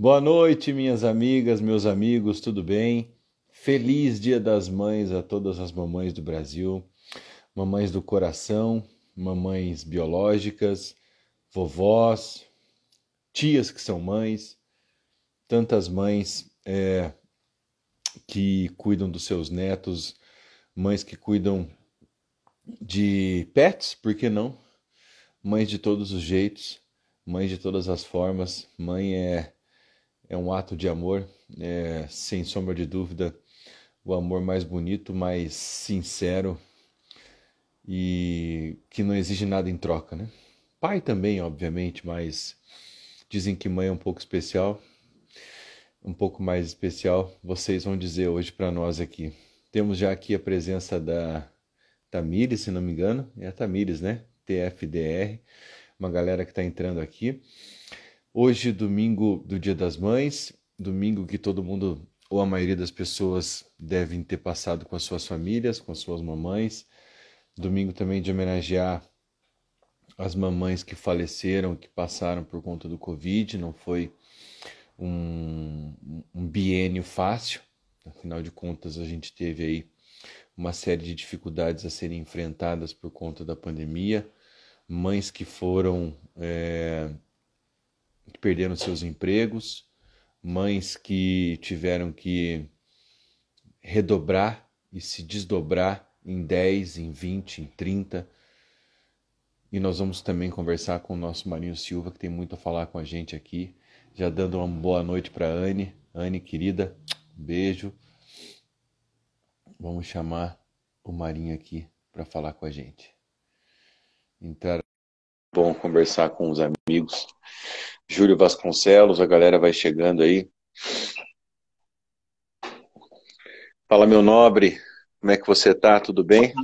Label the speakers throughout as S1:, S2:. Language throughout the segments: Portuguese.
S1: Boa noite, minhas amigas, meus amigos, tudo bem? Feliz Dia das Mães a todas as mamães do Brasil, mamães do coração, mamães biológicas, vovós, tias que são mães, tantas mães é, que cuidam dos seus netos, mães que cuidam de pets, por que não? Mães de todos os jeitos, mães de todas as formas. Mãe é, é um ato de amor, é, sem sombra de dúvida, o amor mais bonito, mais sincero e que não exige nada em troca, né? Pai também, obviamente, mas dizem que mãe é um pouco especial, um pouco mais especial. Vocês vão dizer hoje para nós aqui. Temos já aqui a presença da Tamires, se não me engano, é a Tamires, né? TFDR, uma galera que está entrando aqui. Hoje, domingo do Dia das Mães, domingo que todo mundo, ou a maioria das pessoas, devem ter passado com as suas famílias, com as suas mamães. Domingo também de homenagear as mamães que faleceram, que passaram por conta do Covid. Não foi um, um biênio fácil, afinal de contas, a gente teve aí uma série de dificuldades a serem enfrentadas por conta da pandemia, mães que foram é, que perderam seus empregos, mães que tiveram que redobrar e se desdobrar em 10, em 20, em 30. E nós vamos também conversar com o nosso Marinho Silva, que tem muito a falar com a gente aqui. Já dando uma boa noite para Anne. Anne, querida, beijo. Vamos chamar o Marinho aqui para falar com a gente. Entrar. Bom conversar com os amigos. Júlio Vasconcelos, a galera vai chegando aí. Fala, meu nobre, como é que você tá? Tudo bem?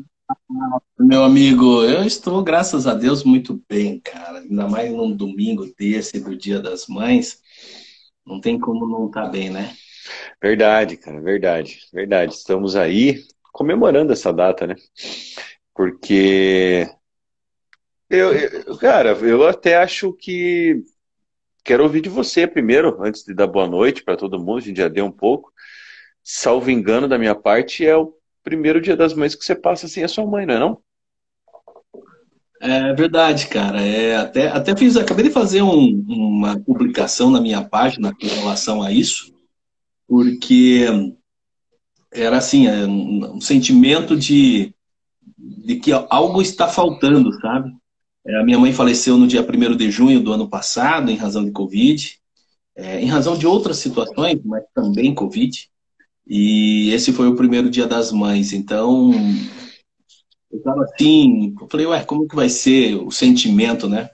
S2: Meu amigo, eu estou, graças a Deus, muito bem, cara. Ainda mais num domingo desse, do Dia das Mães. Não tem como não estar tá bem, né?
S1: Verdade, cara, verdade, verdade. Estamos aí comemorando essa data, né? Porque eu, eu, cara, eu até acho que quero ouvir de você primeiro, antes de dar boa noite para todo mundo, a gente já deu um pouco. Salvo engano da minha parte, é o primeiro dia das mães que você passa sem a sua mãe, não é não?
S2: É verdade, cara. É, até, até fiz, acabei de fazer um, uma publicação na minha página em relação a isso, porque era assim, é um, um sentimento de, de que algo está faltando, sabe? É, a minha mãe faleceu no dia 1 de junho do ano passado, em razão de Covid, é, em razão de outras situações, mas também Covid. E esse foi o primeiro dia das mães. Então, eu estava assim, eu falei, ué, como que vai ser o sentimento, né?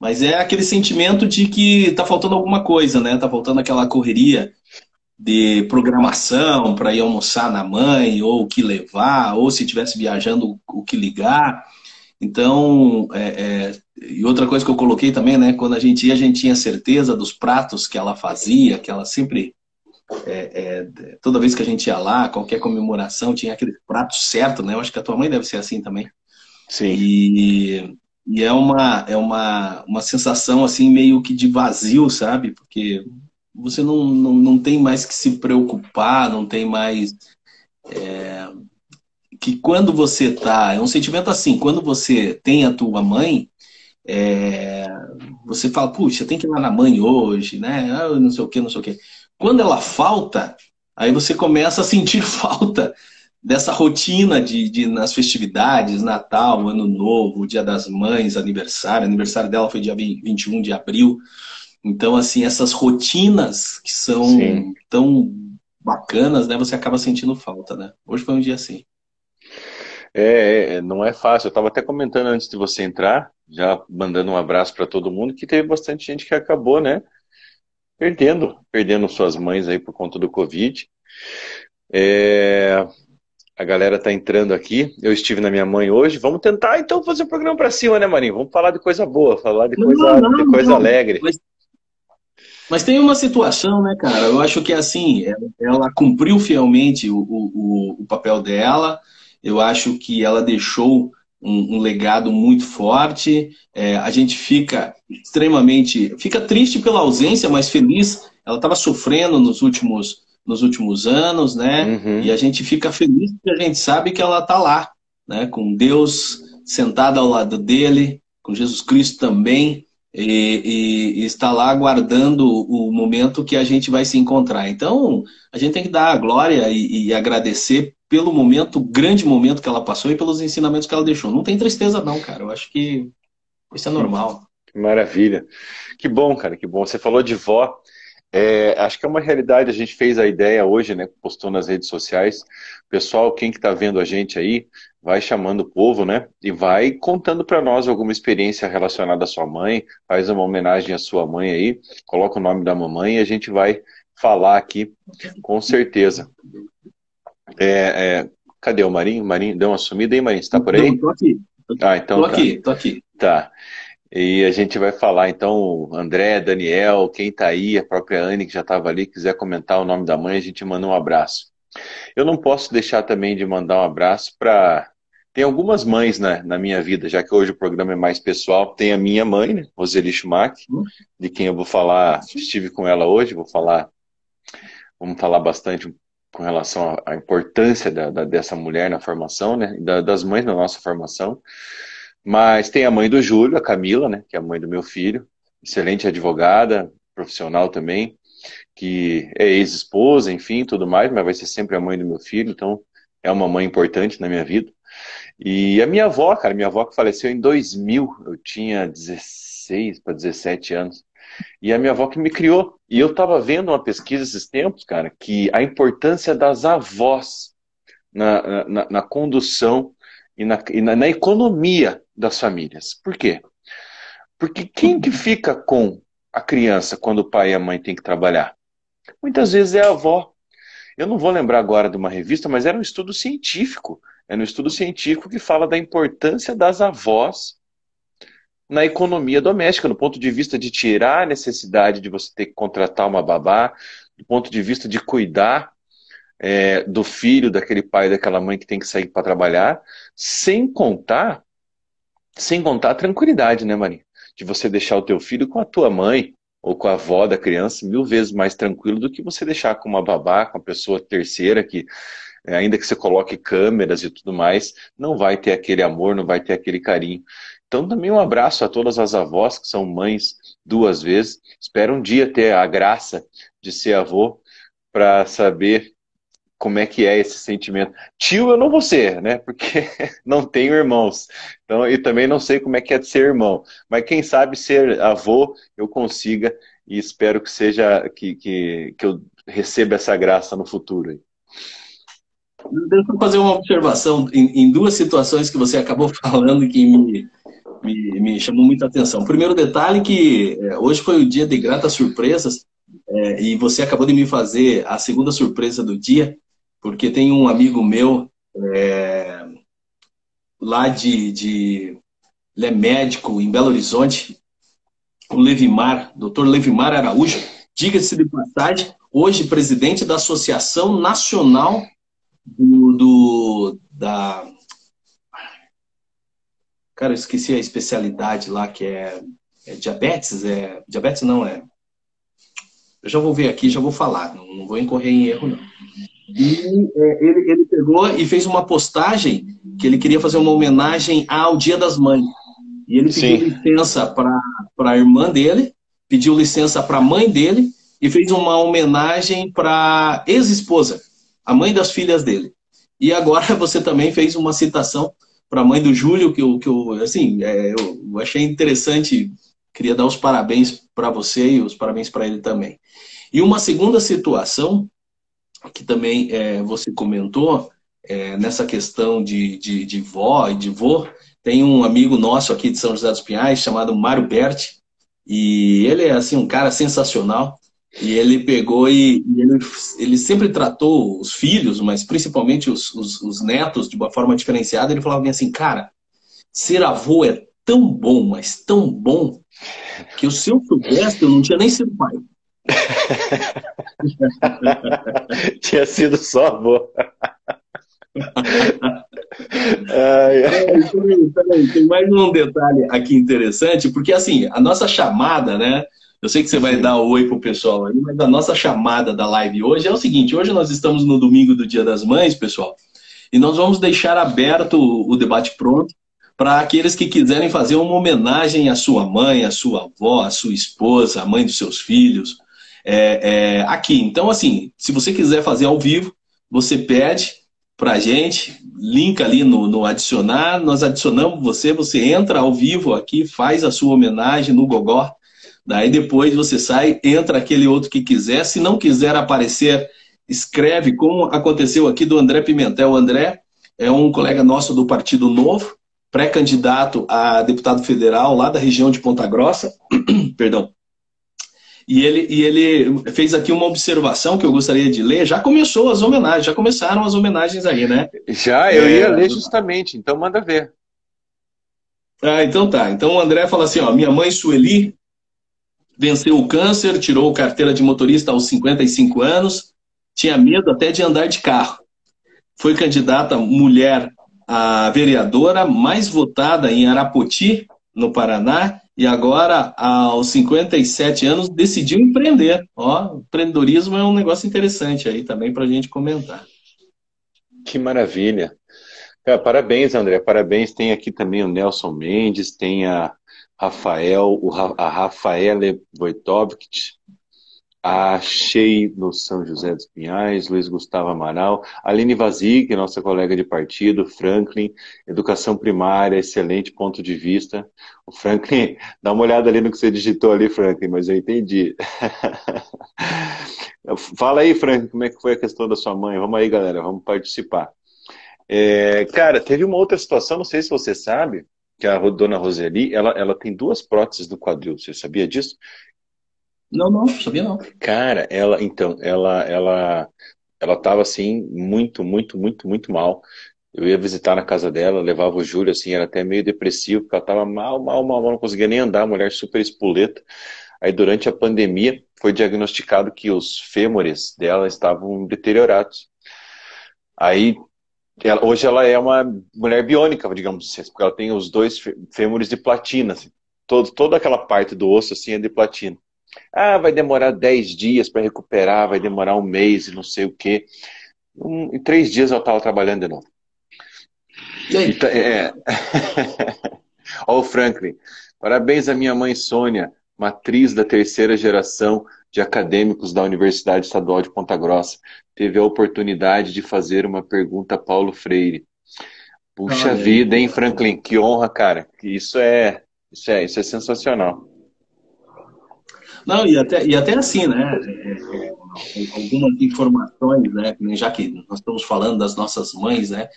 S2: Mas é aquele sentimento de que tá faltando alguma coisa, né? Tá faltando aquela correria de programação para ir almoçar na mãe, ou o que levar, ou se estivesse viajando, o que ligar. Então, é, é, e outra coisa que eu coloquei também, né? Quando a gente ia, a gente tinha certeza dos pratos que ela fazia, que ela sempre é, é, toda vez que a gente ia lá, qualquer comemoração, tinha aquele prato certo, né? Eu acho que a tua mãe deve ser assim também.
S1: Sim.
S2: E, e é, uma, é uma, uma sensação assim meio que de vazio, sabe? Porque você não, não, não tem mais que se preocupar, não tem mais. É, que quando você tá. É um sentimento assim, quando você tem a tua mãe, é, você fala, puxa, tem que ir lá na mãe hoje, né? Ah, não sei o que, não sei o que. Quando ela falta, aí você começa a sentir falta dessa rotina de, de, nas festividades, Natal, Ano Novo, Dia das Mães, aniversário. aniversário dela foi dia 21 de abril. Então, assim, essas rotinas que são Sim. tão bacanas, né? Você acaba sentindo falta, né? Hoje foi um dia assim.
S1: É, é não é fácil. Eu estava até comentando antes de você entrar, já mandando um abraço para todo mundo, que teve bastante gente que acabou, né? perdendo, perdendo suas mães aí por conta do Covid. É, a galera tá entrando aqui. Eu estive na minha mãe hoje. Vamos tentar então fazer o um programa para cima, né, Marinho? Vamos falar de coisa boa, falar de coisa, não, não, de coisa não. alegre.
S2: Mas, mas, tem uma situação, né, cara? Eu acho que assim, ela cumpriu fielmente o, o, o papel dela. Eu acho que ela deixou um, um legado muito forte. É, a gente fica extremamente. Fica triste pela ausência, mas feliz. Ela estava sofrendo nos últimos, nos últimos anos, né? Uhum. E a gente fica feliz porque a gente sabe que ela está lá, né? Com Deus sentado ao lado dele, com Jesus Cristo também, e, e, está lá aguardando o momento que a gente vai se encontrar. Então, a gente tem que dar a glória e, e agradecer pelo momento, grande momento que ela passou e pelos ensinamentos que ela deixou. Não tem tristeza, não, cara. Eu acho que isso é normal.
S1: Maravilha. Que bom, cara, que bom. Você falou de vó. É, acho que é uma realidade, a gente fez a ideia hoje, né? Postou nas redes sociais. Pessoal, quem que tá vendo a gente aí, vai chamando o povo, né? E vai contando para nós alguma experiência relacionada à sua mãe, faz uma homenagem à sua mãe aí, coloca o nome da mamãe e a gente vai falar aqui com certeza. É, é, cadê o Marinho? Marinho deu uma sumida aí, Marinho? Você tá por aí?
S2: Não, tô aqui.
S1: Ah, então
S2: tô
S1: tá.
S2: aqui, tô aqui.
S1: Tá. E a gente vai falar, então, André, Daniel, quem está aí, a própria Anne, que já estava ali, quiser comentar o nome da mãe, a gente manda um abraço. Eu não posso deixar também de mandar um abraço para. Tem algumas mães né, na minha vida, já que hoje o programa é mais pessoal. Tem a minha mãe, né, Roseli Schumacher, de quem eu vou falar, estive com ela hoje, vou falar, vamos falar bastante com relação à importância da, da, dessa mulher na formação, né, da, das mães na nossa formação. Mas tem a mãe do Júlio, a Camila, né, que é a mãe do meu filho, excelente advogada, profissional também, que é ex-esposa, enfim, tudo mais, mas vai ser sempre a mãe do meu filho, então é uma mãe importante na minha vida. E a minha avó, cara, minha avó que faleceu em 2000, eu tinha 16 para 17 anos. E a minha avó que me criou. E eu estava vendo uma pesquisa esses tempos, cara, que a importância das avós na, na, na condução e, na, e na, na economia das famílias. Por quê? Porque quem que fica com a criança quando o pai e a mãe têm que trabalhar? Muitas vezes é a avó. Eu não vou lembrar agora de uma revista, mas era um estudo científico. É um estudo científico que fala da importância das avós na economia doméstica, no ponto de vista de tirar a necessidade de você ter que contratar uma babá, do ponto de vista de cuidar é, do filho, daquele pai, daquela mãe que tem que sair para trabalhar, sem contar, sem contar a tranquilidade, né, Maria? De você deixar o teu filho com a tua mãe ou com a avó da criança mil vezes mais tranquilo do que você deixar com uma babá, com uma pessoa terceira que ainda que você coloque câmeras e tudo mais, não vai ter aquele amor, não vai ter aquele carinho. Então, também um abraço a todas as avós que são mães duas vezes. Espero um dia ter a graça de ser avô para saber como é que é esse sentimento. Tio eu não vou ser, né? Porque não tenho irmãos. Então, e também não sei como é que é de ser irmão. Mas quem sabe ser avô eu consiga e espero que seja que, que, que eu receba essa graça no futuro.
S2: Deixa eu fazer uma observação em, em duas situações que você acabou falando que me, me, me chamou muita atenção. Primeiro detalhe que é, hoje foi o dia de gratas surpresas é, e você acabou de me fazer a segunda surpresa do dia porque tem um amigo meu é, lá de, de. Ele é médico em Belo Horizonte, o Levimar, doutor Levimar Araújo, diga-se de passagem, hoje presidente da Associação Nacional do, do, da. Cara, eu esqueci a especialidade lá, que é, é diabetes, é. Diabetes não, é. Eu já vou ver aqui, já vou falar, não, não vou incorrer em erro, não. E é, ele, ele pegou e fez uma postagem que ele queria fazer uma homenagem ao Dia das Mães. E ele pediu Sim. licença para a irmã dele, pediu licença para a mãe dele e fez uma homenagem para ex-esposa, a mãe das filhas dele. E agora você também fez uma citação para a mãe do Júlio, que eu, que eu assim, é, eu achei interessante, queria dar os parabéns para você e os parabéns para ele também. E uma segunda situação que também é, você comentou, é, nessa questão de, de, de vó e de vô, tem um amigo nosso aqui de São José dos Pinhais, chamado Mário Berti, e ele é assim um cara sensacional, e ele pegou e, e ele, ele, sempre tratou os filhos, mas principalmente os, os, os, netos, de uma forma diferenciada. Ele falava assim, cara, ser avô é tão bom, mas tão bom, que se eu soubesse, eu não tinha nem sido pai.
S1: Tinha sido só avô.
S2: É, peraí, peraí, tem mais um detalhe aqui interessante, porque assim, a nossa chamada, né? Eu sei que você vai dar oi pro pessoal aí, mas a nossa chamada da live hoje é o seguinte: hoje nós estamos no domingo do Dia das Mães, pessoal, e nós vamos deixar aberto o debate pronto para aqueles que quiserem fazer uma homenagem à sua mãe, à sua avó, à sua esposa, à mãe dos seus filhos, é, é, aqui. Então, assim, se você quiser fazer ao vivo, você pede para a gente, link ali no, no, adicionar, nós adicionamos você, você entra ao vivo aqui, faz a sua homenagem no Gogó, daí depois você sai, entra aquele outro que quiser, se não quiser aparecer, escreve, como aconteceu aqui do André Pimentel. O André é um colega nosso do Partido Novo, pré-candidato a deputado federal lá da região de Ponta Grossa, perdão. E ele, e ele fez aqui uma observação que eu gostaria de ler. Já começou as homenagens, já começaram as homenagens aí, né?
S1: Já, eu é, ia ler justamente, então manda ver.
S2: Ah, então tá. Então o André fala assim: ó, minha mãe Sueli venceu o câncer, tirou carteira de motorista aos 55 anos, tinha medo até de andar de carro. Foi candidata mulher a vereadora mais votada em Arapoti, no Paraná, e agora, aos 57 anos, decidiu empreender. Ó, empreendedorismo é um negócio interessante aí também para a gente comentar.
S1: Que maravilha. Parabéns, André. Parabéns. Tem aqui também o Nelson Mendes, tem a Rafael, a Rafaela Wojtowicz, Achei no São José dos Pinhais, Luiz Gustavo Amaral, Aline Vazig, nossa colega de partido, Franklin, educação primária, excelente ponto de vista. O Franklin, dá uma olhada ali no que você digitou ali, Franklin, mas eu entendi. Fala aí, Franklin, como é que foi a questão da sua mãe? Vamos aí, galera, vamos participar. É, cara, teve uma outra situação, não sei se você sabe, que a dona Roseli, ela, ela tem duas próteses no quadril, você sabia disso?
S2: Não, não, sabia não.
S1: Cara, ela, então, ela, ela, ela tava assim, muito, muito, muito, muito mal. Eu ia visitar na casa dela, levava o Júlio, assim, era até meio depressivo, porque ela tava mal, mal, mal, mal, não conseguia nem andar, mulher super espoleta. Aí, durante a pandemia, foi diagnosticado que os fêmures dela estavam deteriorados. Aí, ela, hoje ela é uma mulher biônica, digamos assim, porque ela tem os dois fêmures de platina, assim. Todo, toda aquela parte do osso, assim, é de platina. Ah, vai demorar 10 dias para recuperar, vai demorar um mês e não sei o quê. Um, em três dias eu estava trabalhando de novo. E aí? Então, é... Ó, o Franklin. Parabéns à minha mãe Sônia, matriz da terceira geração de acadêmicos da Universidade Estadual de Ponta Grossa. Teve a oportunidade de fazer uma pergunta a Paulo Freire. Puxa vida, hein, Franklin? Que honra, cara. Isso é, isso é, isso é sensacional.
S2: Não, e até, e até assim, né? Algumas informações, né? Já que nós estamos falando das nossas mães, né?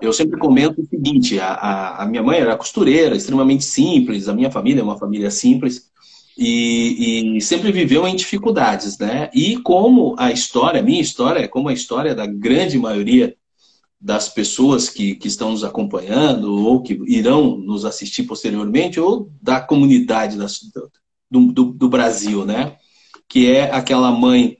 S2: Eu sempre comento o seguinte: a, a, a minha mãe era costureira, extremamente simples, a minha família é uma família simples. E, e, sempre viveu em dificuldades, né? E como a história, minha história, como a história da grande maioria das pessoas que, que estão nos acompanhando ou que irão nos assistir posteriormente, ou da comunidade da, do, do, do Brasil, né? Que é aquela mãe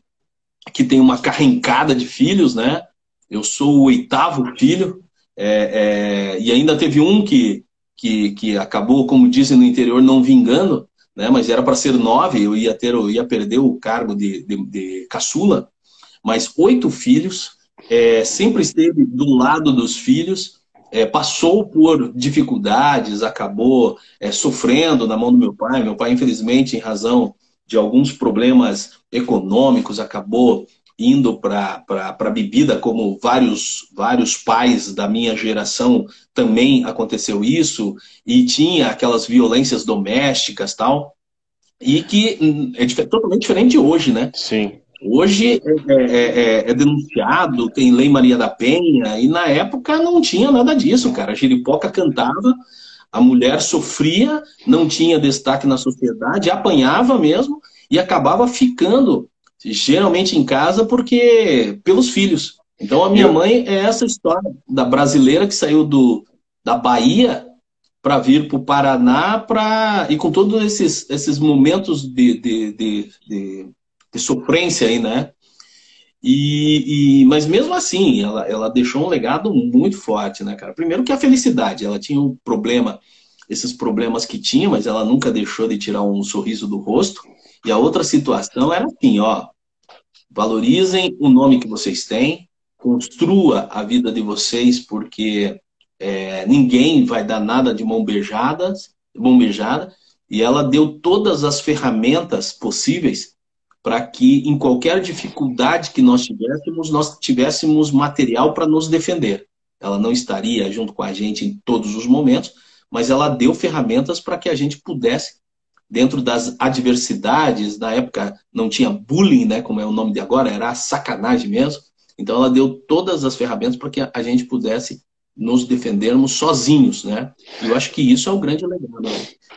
S2: que tem uma carrencada de filhos, né? Eu sou o oitavo filho, é, é, e ainda teve um que, que, que acabou, como dizem no interior, não vingando, né? Mas era para ser nove, eu ia ter, eu ia perder o cargo de, de, de caçula. Mas oito filhos, é, sempre esteve do lado dos filhos, é, passou por dificuldades, acabou é, sofrendo na mão do meu pai. Meu pai, infelizmente, em razão de alguns problemas econômicos, acabou indo para a bebida, como vários, vários pais da minha geração também aconteceu isso, e tinha aquelas violências domésticas tal, e que é totalmente diferente de hoje, né?
S1: Sim.
S2: Hoje é, é, é, é, denunciado, tem Lei Maria da Penha, e na época não tinha nada disso, cara. A giripoca cantava, a mulher sofria, não tinha destaque na sociedade, apanhava mesmo e acabava ficando, geralmente em casa, porque pelos filhos. Então a minha mãe é essa história da brasileira que saiu do, da Bahia para vir para o Paraná pra, e com todos esses, esses momentos de, de, de, de de sofrência aí, né? E, e, mas mesmo assim, ela, ela deixou um legado muito forte, né, cara? Primeiro que a felicidade, ela tinha um problema, esses problemas que tinha, mas ela nunca deixou de tirar um sorriso do rosto. E a outra situação era assim, ó, valorizem o nome que vocês têm, construa a vida de vocês, porque é, ninguém vai dar nada de mão beijada, mão beijada, e ela deu todas as ferramentas possíveis para que em qualquer dificuldade que nós tivéssemos, nós tivéssemos material para nos defender. Ela não estaria junto com a gente em todos os momentos, mas ela deu ferramentas para que a gente pudesse, dentro das adversidades, na época não tinha bullying, né, como é o nome de agora, era sacanagem mesmo. Então ela deu todas as ferramentas para que a gente pudesse nos defendermos sozinhos, né? E eu acho que isso é o grande legado. Né?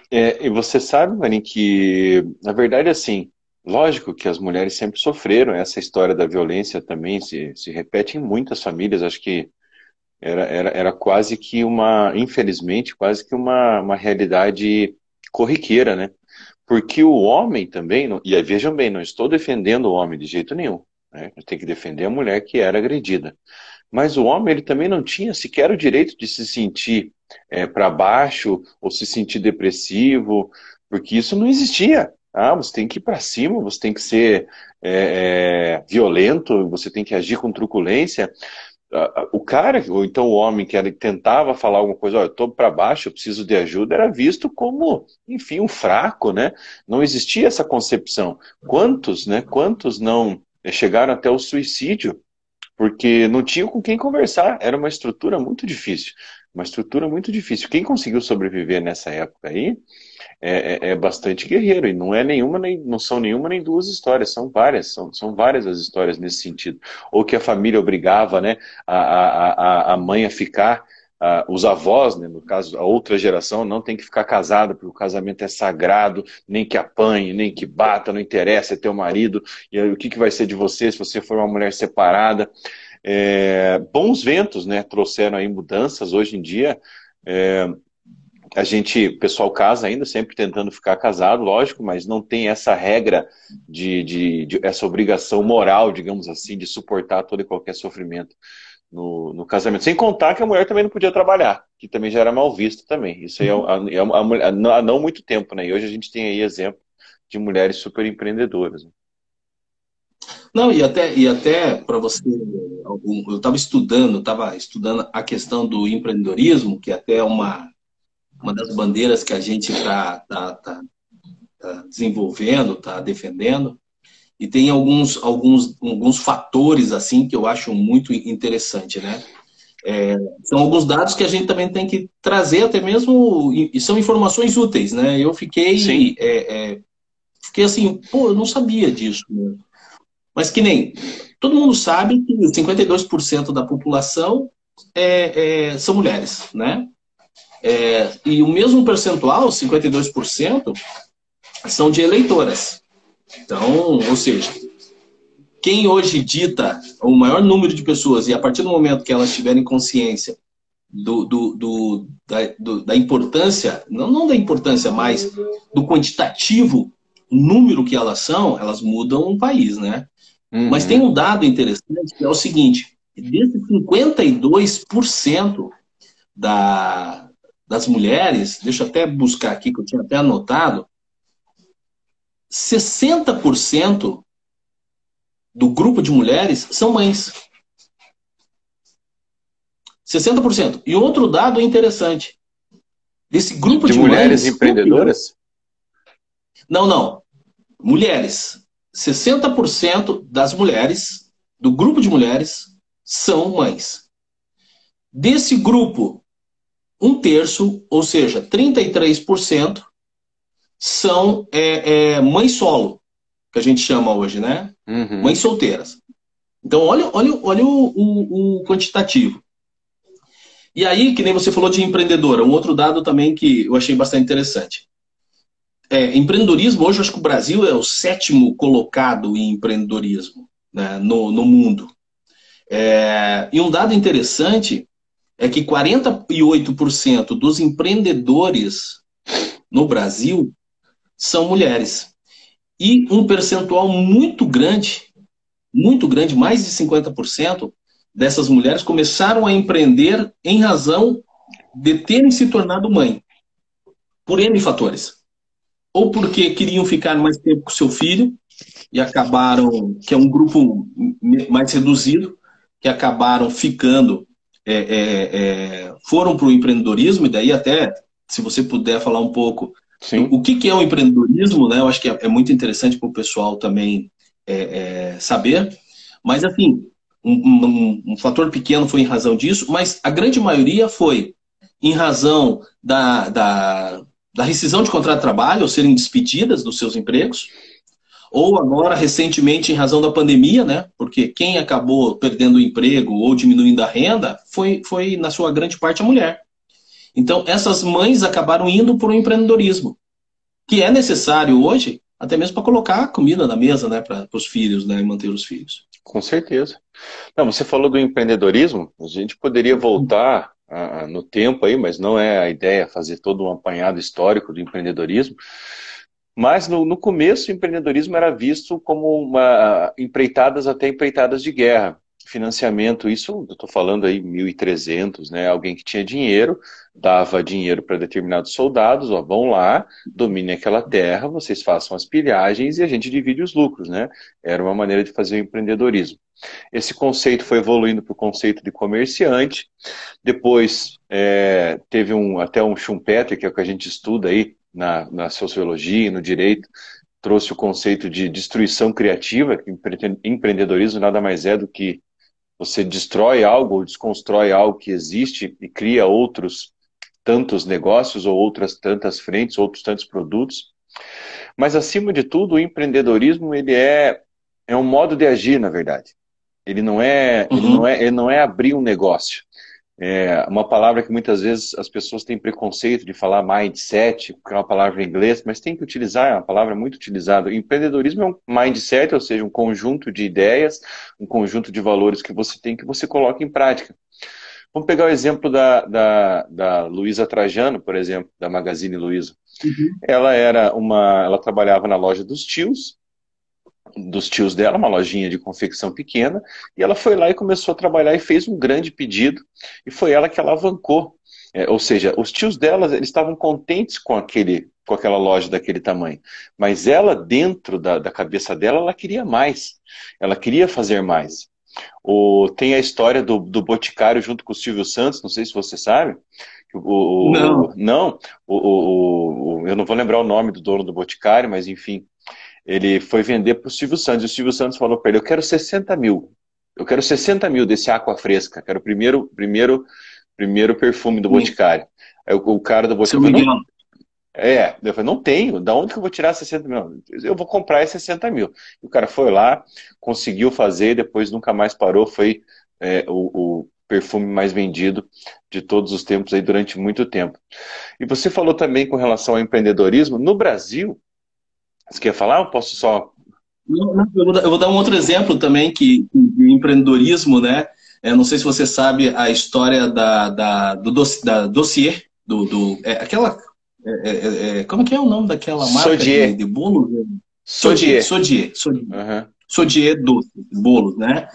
S1: É, e você sabe, Mani, que na verdade assim, Lógico que as mulheres sempre sofreram, essa história da violência também se, se repete em muitas famílias, acho que era, era, era quase que uma, infelizmente, quase que uma, uma realidade corriqueira, né? Porque o homem também, e aí, vejam bem, não estou defendendo o homem de jeito nenhum, né? Tem que defender a mulher que era agredida. Mas o homem, ele também não tinha sequer o direito de se sentir é, para baixo ou se sentir depressivo, porque isso não existia. Ah, você tem que ir para cima, você tem que ser é, é, violento, você tem que agir com truculência. O cara, ou então o homem que tentava falar alguma coisa, olha, eu estou para baixo, eu preciso de ajuda, era visto como, enfim, um fraco, né? Não existia essa concepção. Quantos, né? Quantos não chegaram até o suicídio porque não tinham com quem conversar? Era uma estrutura muito difícil, uma estrutura muito difícil. Quem conseguiu sobreviver nessa época aí é, é, é, bastante guerreiro, e não é nenhuma, nem, não são nenhuma nem duas histórias, são várias, são, são várias as histórias nesse sentido. Ou que a família obrigava né, a, a, a mãe a ficar, a, os avós, né, no caso, a outra geração, não tem que ficar casada, porque o casamento é sagrado, nem que apanhe, nem que bata, não interessa, é teu marido, e aí, o que, que vai ser de você se você for uma mulher separada. É, bons ventos né, trouxeram aí mudanças hoje em dia. É, a gente, o pessoal casa ainda, sempre tentando ficar casado, lógico, mas não tem essa regra de, de, de, essa obrigação moral, digamos assim, de suportar todo e qualquer sofrimento no, no, casamento. Sem contar que a mulher também não podia trabalhar, que também já era mal visto também. Isso aí é, é, é há não muito tempo, né? E hoje a gente tem aí exemplo de mulheres super empreendedoras.
S2: Não, e até, e até para você, eu estava estudando, estava estudando a questão do empreendedorismo, que é até uma uma das bandeiras que a gente está tá, tá, tá desenvolvendo, está defendendo. E tem alguns, alguns, alguns fatores assim que eu acho muito interessante, né? É, são alguns dados que a gente também tem que trazer até mesmo e são informações úteis, né? Eu fiquei, é, é, fiquei assim, pô, eu não sabia disso. Né? Mas que nem todo mundo sabe que 52% da população é, é, são mulheres, né? É, e o mesmo percentual, 52%, são de eleitoras. Então, ou seja, quem hoje dita o maior número de pessoas, e a partir do momento que elas tiverem consciência do, do, do, da, do, da, importância, não, não da importância, mas do quantitativo número que elas são, elas mudam um país, né? Uhum. Mas tem um dado interessante que é o seguinte: desses 52% da, das mulheres, deixa eu até buscar aqui, que eu tinha até anotado, 60% do grupo de mulheres são mães. 60%. E outro dado interessante. Desse grupo de, de mulheres mães, empreendedoras? Não, não. Mulheres. 60% das mulheres, do grupo de mulheres, são mães. Desse grupo um terço, ou seja, 33%, são é, é, mães solo, que a gente chama hoje, né? Uhum. Mães solteiras. Então, olha, olha, olha o, o, o, quantitativo. E aí, que nem você falou de empreendedora, um outro dado também que eu achei bastante interessante. É, empreendedorismo, hoje eu acho que o Brasil é o sétimo colocado em empreendedorismo né, no, no mundo. É, e um dado interessante é que 48% dos empreendedores no Brasil são mulheres. E um percentual muito grande muito grande, mais de 50% dessas mulheres começaram a empreender em razão de terem se tornado mãe, por N fatores. Ou porque queriam ficar mais tempo com seu filho e acabaram, que é um grupo mais reduzido, que acabaram ficando, é, é, é, foram para o empreendedorismo, e daí até, se você puder falar um pouco Sim. o que, que é o empreendedorismo, né? Eu acho que é, é muito interessante para o pessoal também é, saber. Mas, assim, um, um, um, fator pequeno foi em razão disso, mas a grande maioria foi em razão da, da, da rescisão de contrato de trabalho, ou serem despedidas dos seus empregos, ou agora, recentemente, em razão da pandemia, né? Porque quem acabou perdendo o emprego ou diminuindo a renda foi, foi na sua grande parte, a mulher. Então, essas mães acabaram indo para o empreendedorismo, que é necessário hoje, até mesmo para colocar comida na mesa, né, para os filhos, né, e manter os filhos.
S1: Com certeza. Não, você falou do empreendedorismo, a gente poderia voltar no tempo aí, mas não é a ideia fazer todo um apanhado histórico do empreendedorismo. Mas no, no começo, o empreendedorismo era visto como uma, empreitadas até empreitadas de guerra financiamento, isso eu estou falando aí 1.300, né? Alguém que tinha dinheiro, dava dinheiro para determinados soldados, ó, vão lá, dominem aquela terra, vocês façam as pilhagens e a gente divide os lucros, né? Era uma maneira de fazer o empreendedorismo. Esse conceito foi evoluindo para o conceito de comerciante, depois é, teve um, até um Schumpeter, que é o que a gente estuda aí na, na sociologia e no direito, trouxe o conceito de destruição criativa, que empreendedorismo nada mais é do que você destrói algo ou desconstrói algo que existe e cria outros tantos negócios ou outras tantas frentes, outros tantos produtos. Mas acima de tudo, o empreendedorismo ele é é um modo de agir, na verdade. Ele não é, uhum. ele não é, ele não é abrir um negócio. É uma palavra que muitas vezes as pessoas têm preconceito de falar mindset, que é uma palavra em inglês, mas tem que utilizar, é uma palavra muito utilizada. Empreendedorismo é um mindset, ou seja, um conjunto de ideias, um conjunto de valores que você tem que você coloca em prática. Vamos pegar o exemplo da, da, da Luísa Trajano, por exemplo, da Magazine Luiza. Uhum. Ela era uma, ela trabalhava na loja dos tios, dos tios dela, uma lojinha de confecção pequena, e ela foi lá e começou a trabalhar e fez um grande pedido, e foi ela que alavancou. É, ou seja, os tios dela eles estavam contentes com aquele com aquela loja daquele tamanho, mas ela dentro da, da cabeça dela ela queria mais, ela queria fazer mais. O, tem a história do, do Boticário junto com o Silvio Santos, não sei se você sabe. O, não. Não, o, o, eu não vou lembrar o nome do dono do Boticário, mas enfim, ele foi vender para o Silvio Santos. E o Silvio Santos falou para ele: Eu quero 60 mil. Eu quero 60 mil desse Aqua Fresca. Quero o primeiro, primeiro, primeiro perfume do Boticário. Aí o, o cara do Boticário. Não, é, eu falei, não tenho, da onde que eu vou tirar 60 mil? Eu vou comprar 60 mil. E o cara foi lá, conseguiu fazer, depois nunca mais parou, foi é, o, o, perfume mais vendido de todos os tempos aí durante muito tempo. E você falou também com relação ao empreendedorismo, no Brasil, você quer falar ou posso só.
S2: Não, não, eu, vou dar, eu, vou dar, um outro exemplo também que, de empreendedorismo, né? Eu não sei se você sabe a história da, da, do dossiê, da dossiê do, do é, aquela. É, é, é, como que é o nome daquela marca de, de bolo? Sodier. Sodier. Sodier. Uhum. Sodier doce, bolos, né?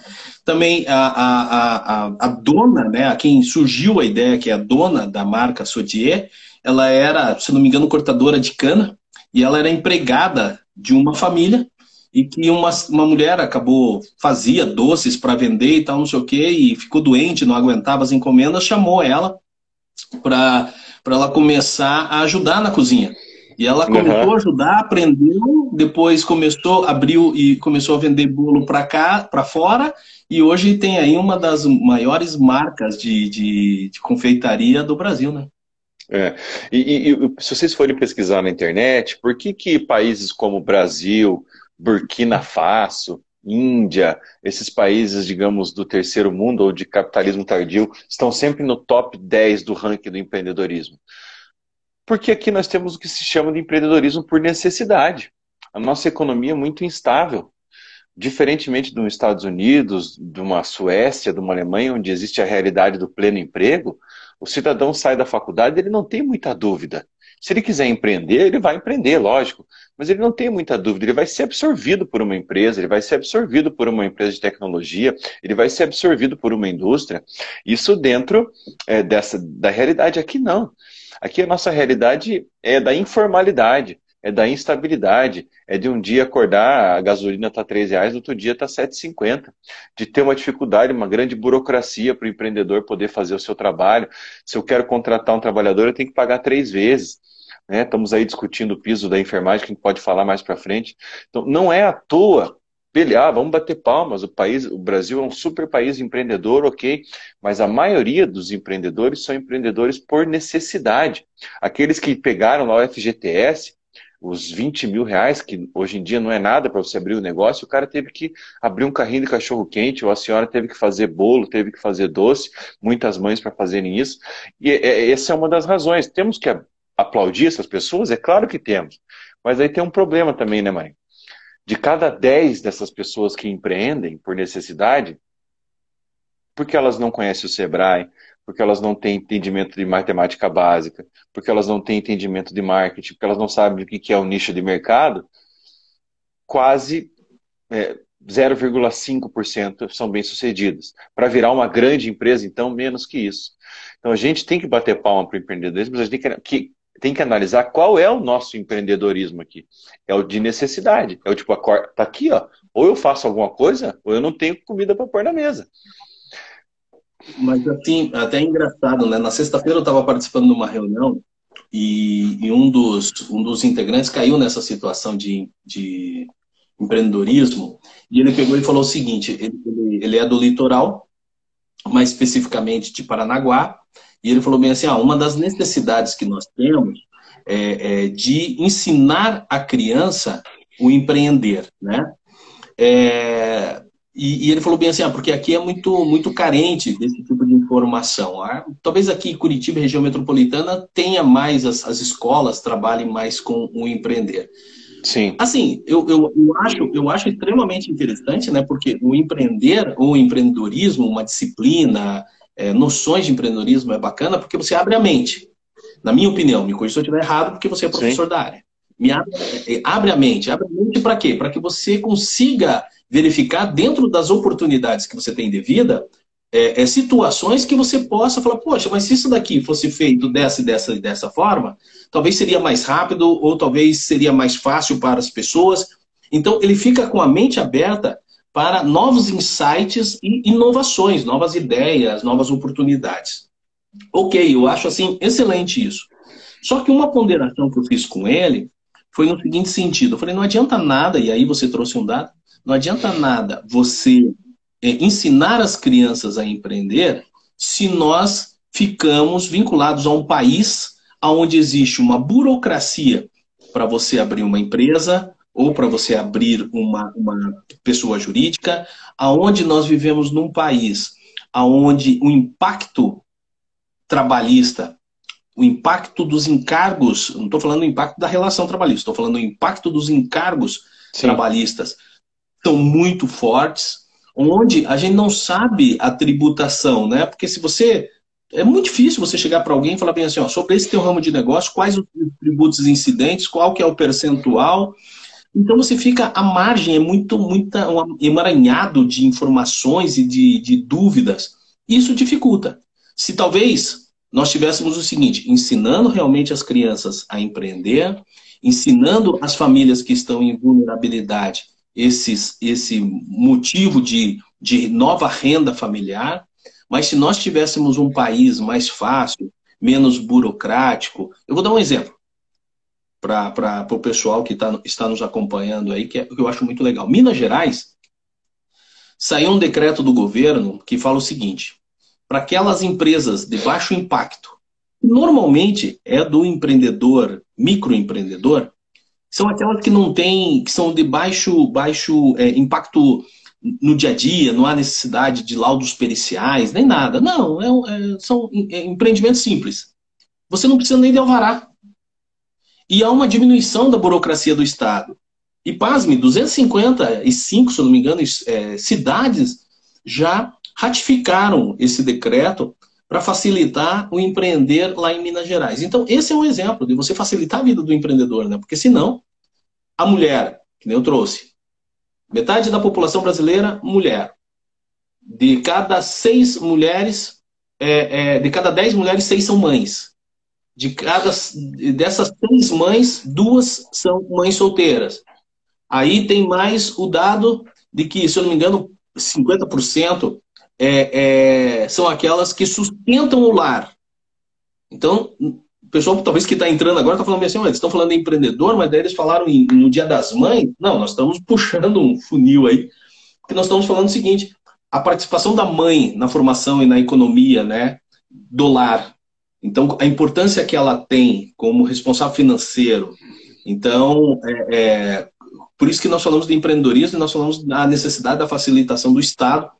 S2: Também a, a, a, a dona, né? A quem surgiu a ideia, que é a dona da marca Sodier, ela era, se não me engano, cortadora de cana e ela era empregada de uma família e que uma, uma mulher acabou, fazia doces para vender e tal, não sei o quê, e ficou doente, não aguentava as encomendas, chamou ela para ela começar a ajudar na cozinha. E ela começou uhum. a ajudar, aprendeu, depois começou, abriu e começou a vender bolo para cá, para fora, e hoje tem aí uma das maiores marcas de, de, de confeitaria do Brasil, né?
S1: É. E, e, se vocês forem pesquisar na internet, por que, que países como Brasil, Burkina Faso, Índia, esses países, digamos, do terceiro mundo ou de capitalismo tardio, estão sempre no top 10 do ranking do empreendedorismo? Porque aqui nós temos o que se chama de empreendedorismo por necessidade. A nossa economia é muito instável. Diferentemente dos Estados Unidos, de uma Suécia, de uma Alemanha, onde existe a realidade do pleno emprego, o cidadão sai da faculdade, ele não tem muita dúvida. Se ele quiser empreender, ele vai empreender, lógico, mas ele não tem muita dúvida, ele vai ser absorvido por uma empresa, ele vai ser absorvido por uma empresa de tecnologia, ele vai ser absorvido por uma indústria. Isso dentro é, dessa da realidade aqui não. Aqui a nossa realidade é da informalidade é da instabilidade, é de um dia acordar, a gasolina está R$ reais, outro dia está R$ 7,50, de ter uma dificuldade, uma grande burocracia para o empreendedor poder fazer o seu trabalho. Se eu quero contratar um trabalhador, eu tenho que pagar três vezes. Né? Estamos aí discutindo o piso da enfermagem, que a gente pode falar mais para frente. Então, não é à toa ah, vamos bater palmas. O país, o Brasil é um super país empreendedor, ok, mas a maioria dos empreendedores são empreendedores por necessidade. Aqueles que pegaram lá o FGTS, os 20 mil reais, que hoje em dia não é nada para você abrir o um negócio, o cara teve que abrir um carrinho de cachorro quente, ou a senhora teve que fazer bolo, teve que fazer doce, muitas mães para fazerem isso. E é, é, essa é uma das razões. Temos que aplaudir essas pessoas? É claro que temos. Mas aí tem um problema também, né, mãe? De cada 10 dessas pessoas que empreendem por necessidade, porque elas não conhecem o Sebrae, porque elas não têm entendimento de matemática básica, porque elas não têm entendimento de marketing, porque elas não sabem o que é o nicho de mercado, quase é, 0,5% são bem-sucedidas. Para virar uma grande empresa, então, menos que isso. Então, a gente tem que bater palma para o empreendedorismo, mas a gente tem que, que, tem que analisar qual é o nosso empreendedorismo aqui. É o de necessidade. É o tipo, tá aqui, ó. Ou eu faço alguma coisa, ou eu não tenho comida para pôr na mesa.
S2: Mas assim, até é engraçado, né? Na sexta-feira eu estava participando de uma reunião e, e, um, dos, um dos integrantes caiu nessa situação de, de empreendedorismo e ele pegou e falou o seguinte: ele, ele, ele é do litoral, mais especificamente de Paranaguá, e ele falou bem assim: ah, uma das necessidades que nós temos é, é de ensinar a criança o empreender, né? É, e, e, ele falou bem assim, ah, porque aqui é muito, muito carente desse tipo de informação. Ah, talvez aqui em Curitiba, região metropolitana, tenha mais as, as escolas, trabalhem mais com o empreender. Sim. Assim, eu, eu, eu, acho, eu acho extremamente interessante, né? Porque o empreender, o empreendedorismo, uma disciplina, é, noções de empreendedorismo é bacana porque você abre a mente. Na minha opinião, me corrija se eu estiver errado, porque você é professor Sim. da área. Me abre, é, abre a mente. Abre a mente para quê? Para que você consiga verificar dentro das oportunidades que você tem de vida, é, é, situações que você possa falar, poxa, mas se isso daqui fosse feito dessa dessa e dessa forma, talvez seria mais rápido ou talvez seria mais fácil para as pessoas. Então, ele fica com a mente aberta para novos insights e inovações, novas ideias, novas oportunidades. Ok, eu acho assim excelente isso. Só que uma ponderação que eu fiz com ele foi no seguinte sentido: eu falei, não adianta nada, e aí você trouxe um dado, não adianta nada você é, ensinar as crianças a empreender se nós ficamos vinculados a um país onde existe uma burocracia para você abrir uma empresa ou para você abrir uma, uma pessoa jurídica, aonde nós vivemos num país aonde o impacto trabalhista, o impacto dos encargos, não estou falando do impacto da relação trabalhista, estou falando do impacto dos encargos Sim. trabalhistas são muito fortes, onde a gente não sabe a tributação, né? Porque se você. É muito difícil você chegar para alguém e falar bem assim, ó, sobre esse teu ramo de negócio, quais os tributos incidentes, qual que é o percentual. Então você fica, a margem é muito, muita, um emaranhado de informações e de, de dúvidas. Isso dificulta. Se talvez nós tivéssemos o seguinte, ensinando realmente as crianças a empreender, ensinando as famílias que estão em vulnerabilidade esses, esse motivo de, de nova renda familiar, mas se nós tivéssemos um país mais fácil, menos burocrático, eu vou dar um exemplo para o pessoal que tá, está nos acompanhando aí, que, é, que eu acho muito legal. Minas Gerais saiu um decreto do governo que fala o seguinte: para aquelas empresas de baixo impacto, normalmente é do empreendedor, microempreendedor, são aquelas que não têm, que são de baixo, baixo é, impacto no dia a dia, não há necessidade de laudos periciais, nem nada. Não, é, é, são é, empreendimentos simples. Você não precisa nem de alvará. E há uma diminuição da burocracia do Estado. E, pasme, 255, se eu não me engano, é, cidades já ratificaram esse decreto para facilitar o empreender lá em Minas Gerais. Então, esse é um exemplo de você facilitar a vida do empreendedor, né? Porque senão, a mulher, que nem eu trouxe, metade da população brasileira, mulher. De cada seis mulheres, é, é, de cada dez mulheres, seis são mães. De cada dessas seis mães, duas são mães solteiras. Aí tem mais o dado de que, se eu não me engano, 50% é, é, são aquelas que sustentam o lar. Então, o pessoal talvez que está entrando agora está falando assim, eles estão falando de empreendedor, mas daí eles falaram em, no Dia das Mães. Não, nós estamos puxando um funil aí, porque nós estamos falando o seguinte: a participação da mãe na formação e na economia, né, do lar. Então, a importância que ela tem como responsável financeiro. Então, é, é, por isso que nós falamos de empreendedorismo e nós falamos da necessidade da facilitação do Estado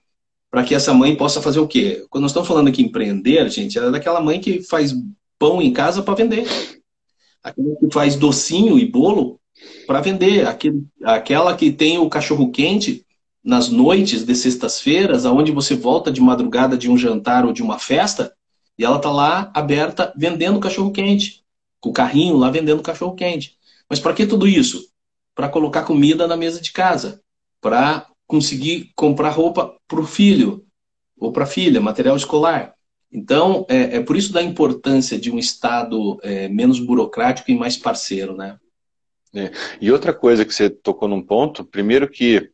S2: para que essa mãe possa fazer o quê? Quando nós estamos falando aqui empreender, gente, é daquela mãe que faz pão em casa para vender. Aquela que faz docinho e bolo para vender. Aquele, aquela que tem o cachorro quente nas noites de sextas-feiras, aonde você volta de madrugada de um jantar ou de uma festa, e ela tá lá aberta vendendo cachorro quente, com o carrinho lá vendendo cachorro quente. Mas para que tudo isso? para colocar comida na mesa de casa, para conseguir comprar roupa para o filho ou para a filha, material escolar. Então, é, é, por isso da importância de um Estado é, menos burocrático e mais parceiro, né?
S1: É. E outra coisa que você tocou num ponto, primeiro que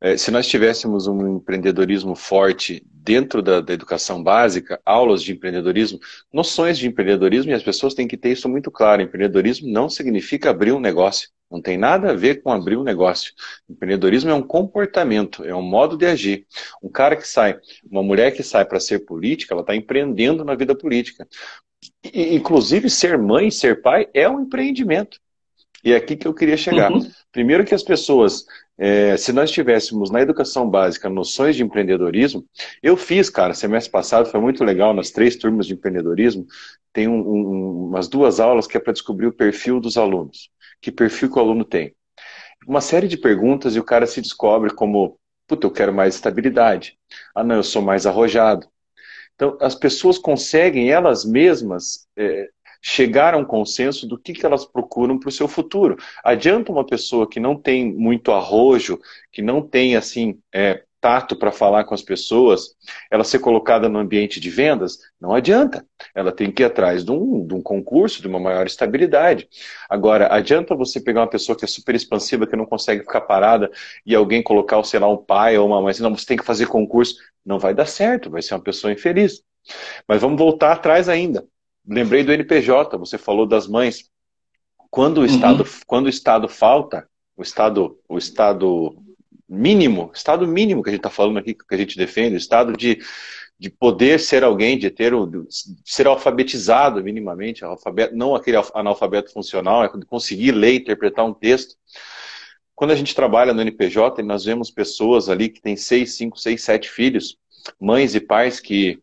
S1: é, se nós tivéssemos um empreendedorismo forte dentro da, da, educação básica, aulas de empreendedorismo, noções de empreendedorismo, e as pessoas têm que ter isso muito claro. Empreendedorismo não significa abrir um negócio. Não tem nada a ver com abrir um negócio. Empreendedorismo é um comportamento, é um modo de agir. Um cara que sai, uma mulher que sai para ser política, ela está empreendendo na vida política. E, inclusive, ser mãe, ser pai é um empreendimento. E é aqui que eu queria chegar. Uhum. Primeiro que as pessoas, é, se nós tivéssemos na educação básica noções de empreendedorismo, eu fiz, cara, semestre passado foi muito legal nas três turmas de empreendedorismo, tem um, um, umas duas aulas que é para descobrir o perfil dos alunos. Que perfil que o aluno tem. Uma série de perguntas e o cara se descobre como, puta, eu quero mais estabilidade. Ah, não, eu sou mais arrojado. Então, as pessoas conseguem elas mesmas é, chegar a um consenso do que, que elas procuram para o seu futuro. Adianta uma pessoa que não tem muito arrojo, que não tem assim é, tato para falar com as pessoas, ela ser colocada no ambiente de vendas? Não adianta. Ela tem que ir atrás de um, de um concurso, de uma maior estabilidade. Agora, adianta você pegar uma pessoa que é super expansiva, que não consegue ficar parada, e alguém colocar, sei lá, um pai ou uma mãe, não, você tem que fazer concurso. Não vai dar certo, vai ser uma pessoa infeliz. Mas vamos voltar atrás ainda. Lembrei do NPJ, você falou das mães. Quando o Estado, uhum. quando o Estado falta, o Estado, o Estado mínimo, Estado mínimo que a gente está falando aqui, que a gente defende, o Estado de, de poder ser alguém, de ter de ser alfabetizado minimamente, alfabeto, não aquele analfabeto funcional, é conseguir ler, interpretar um texto. Quando a gente trabalha no NPJ, nós vemos pessoas ali que têm seis, cinco, seis, sete filhos, mães e pais que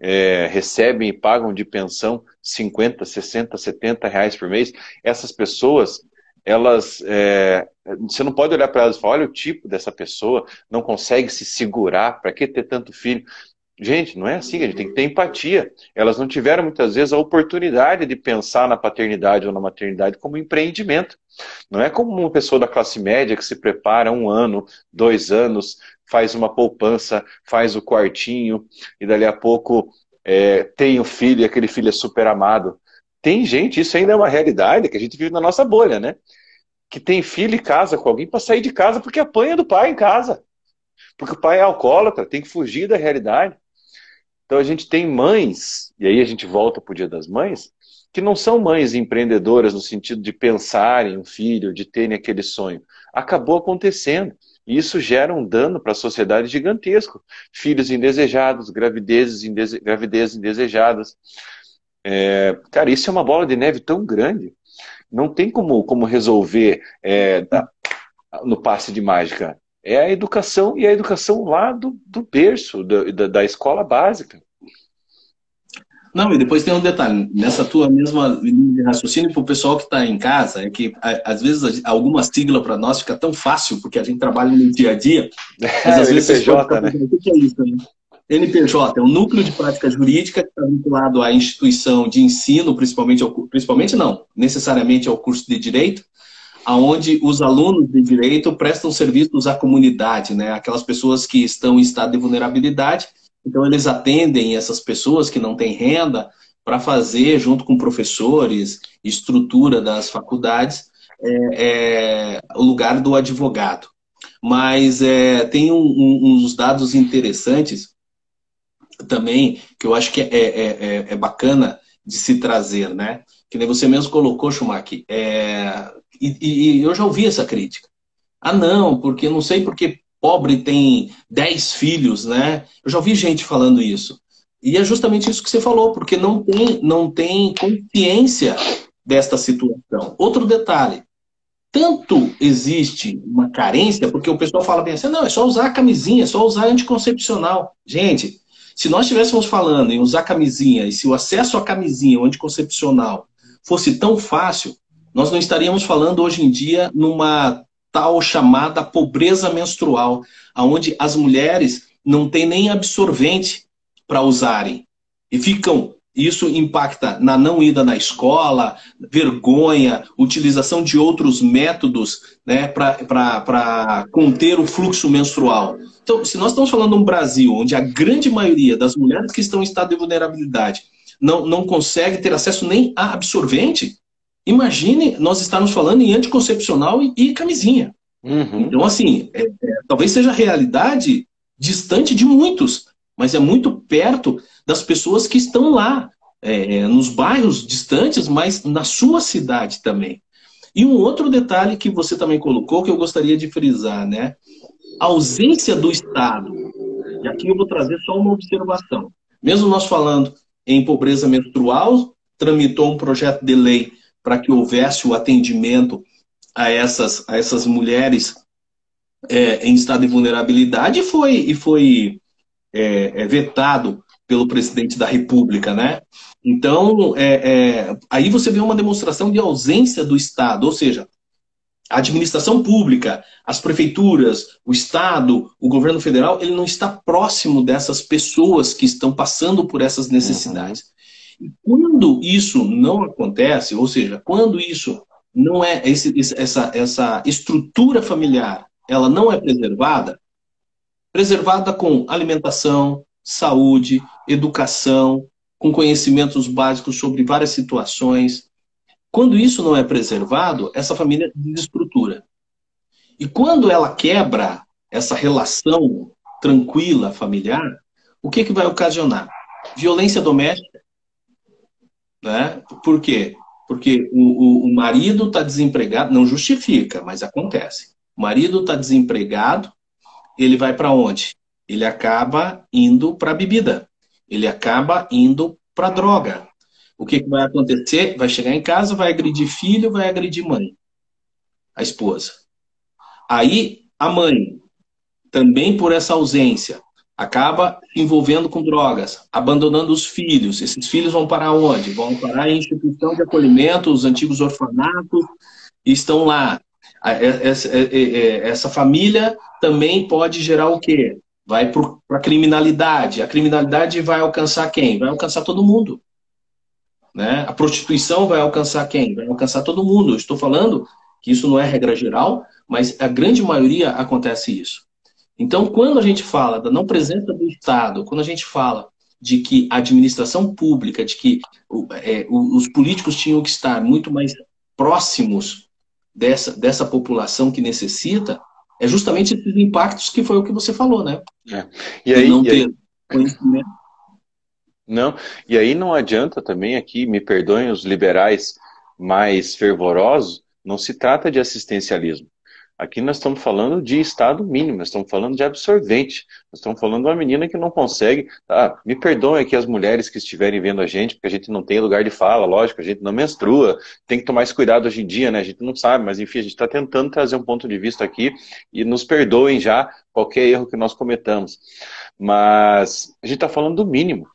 S1: é, recebem e pagam de pensão 50, 60, 70 reais por mês, essas pessoas, elas, é, você não pode olhar para elas e falar, olha o tipo dessa pessoa, não consegue se segurar, para que ter tanto filho? Gente, não é assim, a gente tem que ter empatia. Elas não tiveram muitas vezes a oportunidade de pensar na paternidade ou na maternidade como empreendimento. Não é como uma pessoa da classe média que se prepara um ano, dois anos, faz uma poupança, faz o quartinho e dali a pouco é, tem o filho e aquele filho é super amado. Tem gente, isso ainda é uma realidade que a gente vive na nossa bolha, né? Que tem filho e casa com alguém para sair de casa porque apanha do pai em casa. Porque o pai é alcoólatra, tem que fugir da realidade. Então a gente tem mães, e aí a gente volta para o Dia das Mães, que não são mães empreendedoras no sentido de pensar em um filho, de terem aquele sonho. Acabou acontecendo. E isso gera um dano para a sociedade gigantesco. Filhos indesejados, gravidezes, indese... gravidezes indesejadas. É... Cara, isso é uma bola de neve tão grande. Não tem como, como resolver é, no passe de mágica. É a educação e a educação lá do, do berço, da, da escola básica.
S2: Não, e depois tem um detalhe, nessa tua mesma linha de raciocínio para o pessoal que está em casa, é que às vezes alguma sigla para nós fica tão fácil, porque a gente trabalha no dia a dia,
S1: mas às vezes NPJ, né?
S2: o que é isso, né? NPJ é um núcleo de prática jurídica que está vinculado à instituição de ensino, principalmente, ao, principalmente não, necessariamente ao curso de direito, aonde os alunos de direito prestam serviços à comunidade, né? Aquelas pessoas que estão em estado de vulnerabilidade, então eles atendem essas pessoas que não têm renda para fazer, junto com professores, estrutura das faculdades, é, é, o lugar do advogado. Mas é, tem um, um, uns dados interessantes também, que eu acho que é, é, é, é bacana de se trazer, né? Que nem você mesmo colocou, Schumacher, é, e, e, eu já ouvi essa crítica. Ah, não, porque não sei porque pobre tem 10 filhos, né? Eu já ouvi gente falando isso. E é justamente isso que você falou, porque não tem, não tem consciência desta situação. Outro detalhe, tanto existe uma carência, porque o pessoal fala bem assim, não, é só usar a camisinha, é só usar anticoncepcional. Gente, se nós estivéssemos falando em usar camisinha e se o acesso à camisinha, o anticoncepcional, fosse tão fácil, nós não estaríamos falando hoje em dia numa tal chamada pobreza menstrual, onde as mulheres não têm nem absorvente para usarem e ficam isso impacta na não ida na escola, vergonha, utilização de outros métodos né, para conter o fluxo menstrual. Então, se nós estamos falando de um Brasil onde a grande maioria das mulheres que estão em estado de vulnerabilidade não, não consegue ter acesso nem a absorvente, imagine nós estarmos falando em anticoncepcional e, e camisinha. Uhum. Então, assim, é, é, talvez seja a realidade distante de muitos, mas é muito perto das pessoas que estão lá, é, é, nos bairros distantes, mas na sua cidade também. E um outro detalhe que você também colocou, que eu gostaria de frisar, né? A ausência do Estado. E aqui eu vou trazer só uma observação. Mesmo nós falando em pobreza menstrual, tramitou um projeto de lei para que houvesse o atendimento a essas, a essas mulheres é, em estado de vulnerabilidade e foi, e foi é, é vetado pelo presidente da República, né? Então, é, é, aí você vê uma demonstração de ausência do Estado, ou seja, a administração pública, as prefeituras, o Estado, o governo federal, ele não está próximo dessas pessoas que estão passando por essas necessidades. Uhum. E quando isso não acontece, ou seja, quando isso não é esse, essa, essa estrutura familiar, ela não é preservada, preservada com alimentação, saúde, educação, com conhecimentos básicos sobre várias situações. Quando isso não é preservado, essa família desestrutura. E quando ela quebra essa relação tranquila familiar, o que, que vai ocasionar? Violência doméstica. Né? Por quê? Porque o, o, o marido está desempregado, não justifica, mas acontece. O marido está desempregado, ele vai para onde? Ele acaba indo para a bebida. Ele acaba indo para droga. O que, que vai acontecer? Vai chegar em casa, vai agredir filho, vai agredir mãe, a esposa. Aí a mãe, também por essa ausência, acaba envolvendo com drogas, abandonando os filhos. Esses filhos vão para onde? Vão parar em instituição de acolhimento, os antigos orfanatos, estão lá. Essa família também pode gerar o quê? Vai para a criminalidade. A criminalidade vai alcançar quem? Vai alcançar todo mundo. Né? A prostituição vai alcançar quem? Vai alcançar todo mundo. Eu estou falando que isso não é regra geral, mas a grande maioria acontece isso. Então, quando a gente fala da não presença do Estado, quando a gente fala de que a administração pública, de que é, os políticos tinham que estar muito mais próximos dessa, dessa população que necessita, é justamente esses impactos que foi o que você falou, né?
S1: É. E aí, não e ter aí... conhecimento. Não, e aí não adianta também aqui, me perdoem os liberais mais fervorosos, não se trata de assistencialismo. Aqui nós estamos falando de estado mínimo, nós estamos falando de absorvente, nós estamos falando de uma menina que não consegue. Ah, me perdoem aqui as mulheres que estiverem vendo a gente, porque a gente não tem lugar de fala, lógico, a gente não menstrua, tem que tomar esse cuidado hoje em dia, né? A gente não sabe, mas enfim, a gente está tentando trazer um ponto de vista aqui e nos perdoem já qualquer erro que nós cometamos. Mas a gente está falando do mínimo,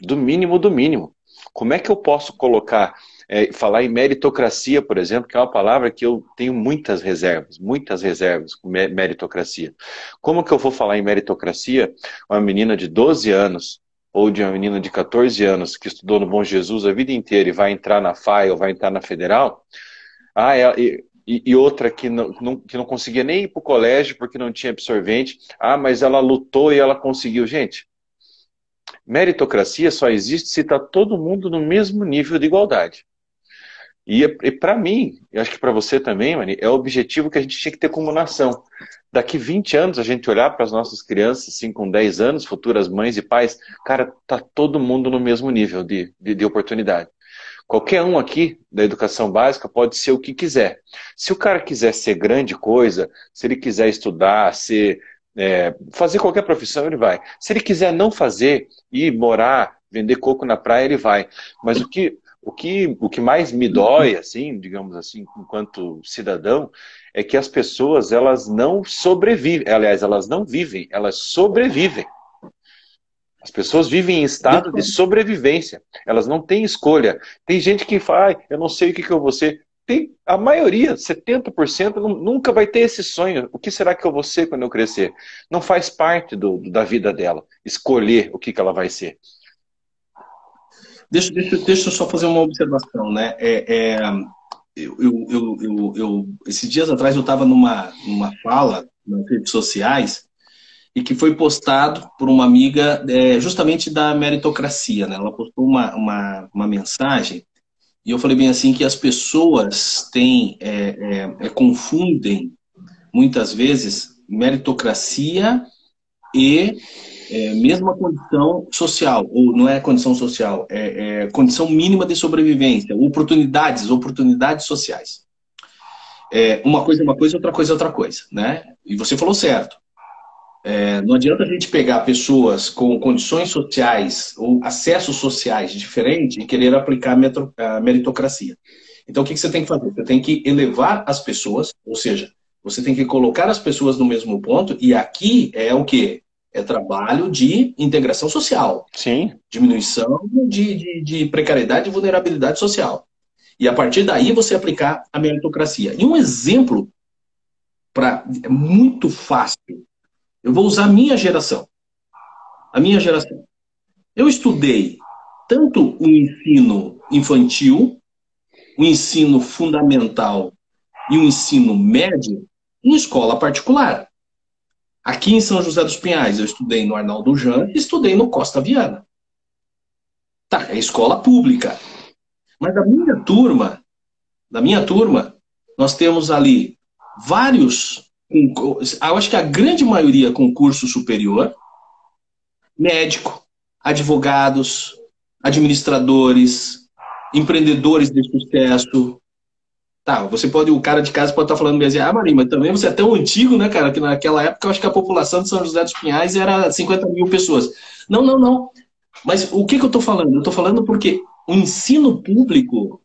S1: do mínimo do mínimo. Como é que eu posso colocar é, falar em meritocracia, por exemplo, que é uma palavra que eu tenho muitas reservas, muitas reservas com meritocracia. Como que eu vou falar em meritocracia? Uma menina de 12 anos ou de uma menina de 14 anos que estudou no Bom Jesus a vida inteira e vai entrar na FAI ou vai entrar na Federal, ah, é, e, e, outra que não, não, que não conseguia nem ir para o colégio porque não tinha absorvente, ah, mas ela lutou e ela conseguiu. Gente, meritocracia só existe se está todo mundo no mesmo nível de igualdade. E, e para mim, eu acho que para você também, Mani, é o objetivo que a gente tinha que ter como nação. Daqui 20 anos, a gente olhar para as nossas crianças, assim, com 10 anos, futuras mães e pais, cara, tá todo mundo no mesmo nível de, de, de oportunidade. Qualquer um aqui da educação básica pode ser o que quiser. Se o cara quiser ser grande coisa, se ele quiser estudar, ser, é, fazer qualquer profissão, ele vai. Se ele quiser não fazer, ir morar, vender coco na praia, ele vai. Mas o que, o que, o que mais me dói, assim, digamos assim, enquanto cidadão, é que as pessoas elas não sobrevivem. Aliás, elas não vivem, elas sobrevivem. As pessoas vivem em estado de sobrevivência. Elas não têm escolha. Tem gente que fala, ah, eu não sei o que, que eu vou ser. Tem, a maioria, 70%, nunca vai ter esse sonho. O que será que eu vou ser quando eu crescer? Não faz parte do, da vida dela escolher o que, que ela vai ser.
S2: Deixa, deixa, deixa eu só fazer uma observação, né? É, é, eu, eu, eu, eu, esses dias atrás eu estava numa, numa fala nas redes sociais e que foi postado por uma amiga é, justamente da meritocracia, né? Ela postou uma, uma, uma, mensagem e eu falei bem assim que as pessoas têm é, é, é confundem muitas vezes meritocracia e é, mesma condição social, ou não é condição social, é, é, condição mínima de sobrevivência, oportunidades, oportunidades sociais. É, uma coisa é uma coisa, outra coisa é outra coisa, né? E você falou certo. É, não adianta a gente pegar pessoas com condições sociais ou acessos sociais diferentes e querer aplicar a meritocracia. Então, o que você tem que fazer? Você tem que elevar as pessoas, ou seja, você tem que colocar as pessoas no mesmo ponto, e aqui é o que? É trabalho de integração social.
S1: Sim.
S2: Diminuição de, de, de precariedade e vulnerabilidade social. E a partir daí você aplicar a meritocracia. E um exemplo para é muito fácil. Eu vou usar a minha geração. A minha geração. Eu estudei tanto o ensino infantil, o ensino fundamental e o ensino médio em escola particular. Aqui em São José dos Pinhais, eu estudei no Arnaldo Jan e estudei no Costa Viana. Tá, é escola pública. Mas da minha turma, da minha turma, nós temos ali vários, eu acho que a grande maioria com curso superior, médico, advogados, administradores, empreendedores de sucesso, Tá, você pode, o cara de casa pode estar tá falando assim, ah, Marinho, mas também você é tão antigo, né, cara, que naquela época eu acho que a população de São José dos Pinhais era 50 mil pessoas. Não, não, não. Mas o que, que eu estou falando? Eu estou falando porque o ensino público,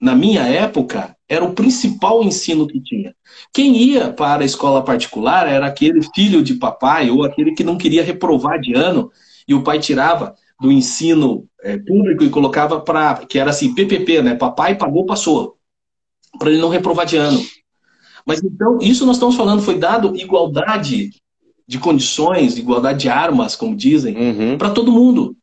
S2: na minha época, era o principal ensino que tinha. Quem ia para a escola particular era aquele filho de papai ou aquele que não queria reprovar de ano e o pai tirava do ensino é, público e colocava para que era assim PPP, né? Papai pagou, passou para ele não reprovar de ano. Mas então, isso nós estamos falando, foi dado igualdade de condições, igualdade de armas, como dizem, uhum. para todo mundo.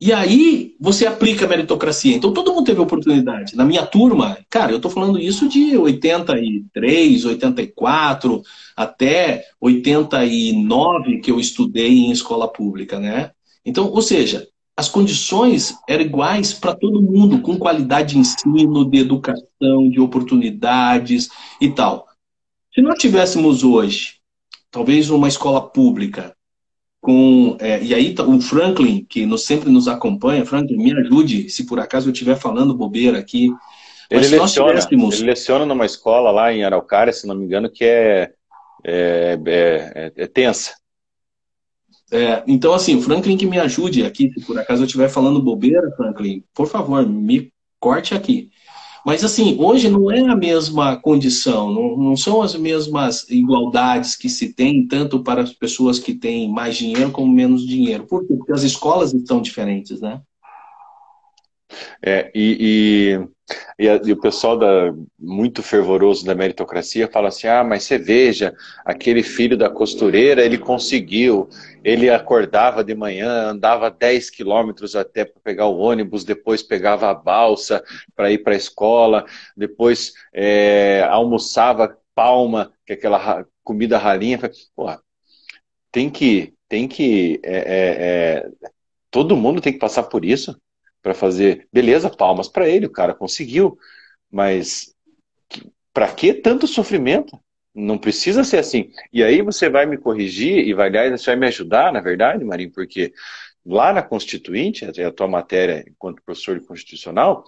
S2: E aí você aplica a meritocracia. Então todo mundo teve oportunidade. Na minha turma, cara, eu estou falando isso de 83, 84 até 89 que eu estudei em escola pública, né? Então, ou seja, as condições eram iguais para todo mundo, com qualidade de ensino, de educação, de oportunidades e tal. Se nós tivéssemos hoje, talvez uma escola pública, com é, e aí tá, o Franklin, que nos, sempre nos acompanha, Franklin, me ajude se por acaso eu estiver falando bobeira aqui.
S1: Ele leciona, tivéssemos... ele leciona numa escola lá em Araucária, se não me engano, que é, é, é, é tensa.
S2: É, então, assim, Franklin que me ajude aqui, se por acaso eu estiver falando bobeira, Franklin, por favor, me corte aqui. Mas, assim, hoje não é a mesma condição, não, não são as mesmas igualdades que se tem, tanto para as pessoas que têm mais dinheiro como menos dinheiro. Por quê? Porque as escolas estão diferentes, né?
S1: É, e, e, e, o pessoal da, muito fervoroso da meritocracia fala assim: ah, mas você veja, aquele filho da costureira, ele conseguiu, ele acordava de manhã, andava 10 quilômetros até para pegar o ônibus, depois pegava a balsa para ir para a escola, depois é, almoçava palma, que é aquela comida ralinha. Pô, tem que, tem que, é, é, é todo mundo tem que passar por isso para fazer. Beleza, palmas para ele, o cara conseguiu, mas para que tanto sofrimento? Não precisa ser assim. E aí você vai me corrigir e vai, você vai me ajudar, na verdade, Marinho, porque lá na Constituinte, a tua matéria enquanto professor de constitucional,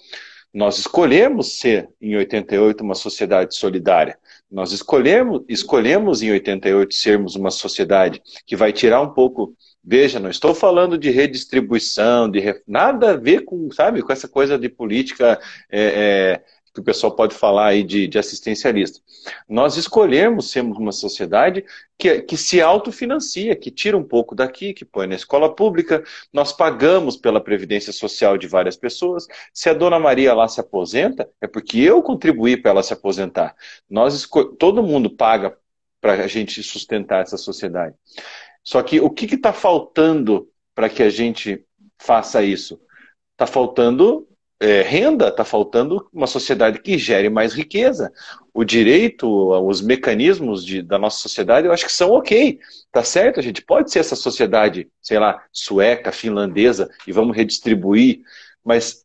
S1: nós escolhemos ser, em 88, uma sociedade solidária. Nós escolhemos, escolhemos em 88 sermos uma sociedade que vai tirar um pouco Veja, não estou falando de redistribuição, de nada a ver com, sabe, com essa coisa de política é, é, que o pessoal pode falar aí de, de, assistencialista. Nós escolhemos sermos uma sociedade que, que se autofinancia, que tira um pouco daqui, que põe na escola pública, nós pagamos pela previdência social de várias pessoas. Se a dona Maria lá se aposenta, é porque eu contribuí para ela se aposentar. Nós todo mundo paga para a gente sustentar essa sociedade. Só que o que está faltando para que a gente faça isso? Está faltando é, renda, está faltando uma sociedade que gere mais riqueza. O direito, os mecanismos de, da nossa sociedade, eu acho que são ok. Tá certo? A gente pode ser essa sociedade, sei lá, sueca, finlandesa, e vamos redistribuir, mas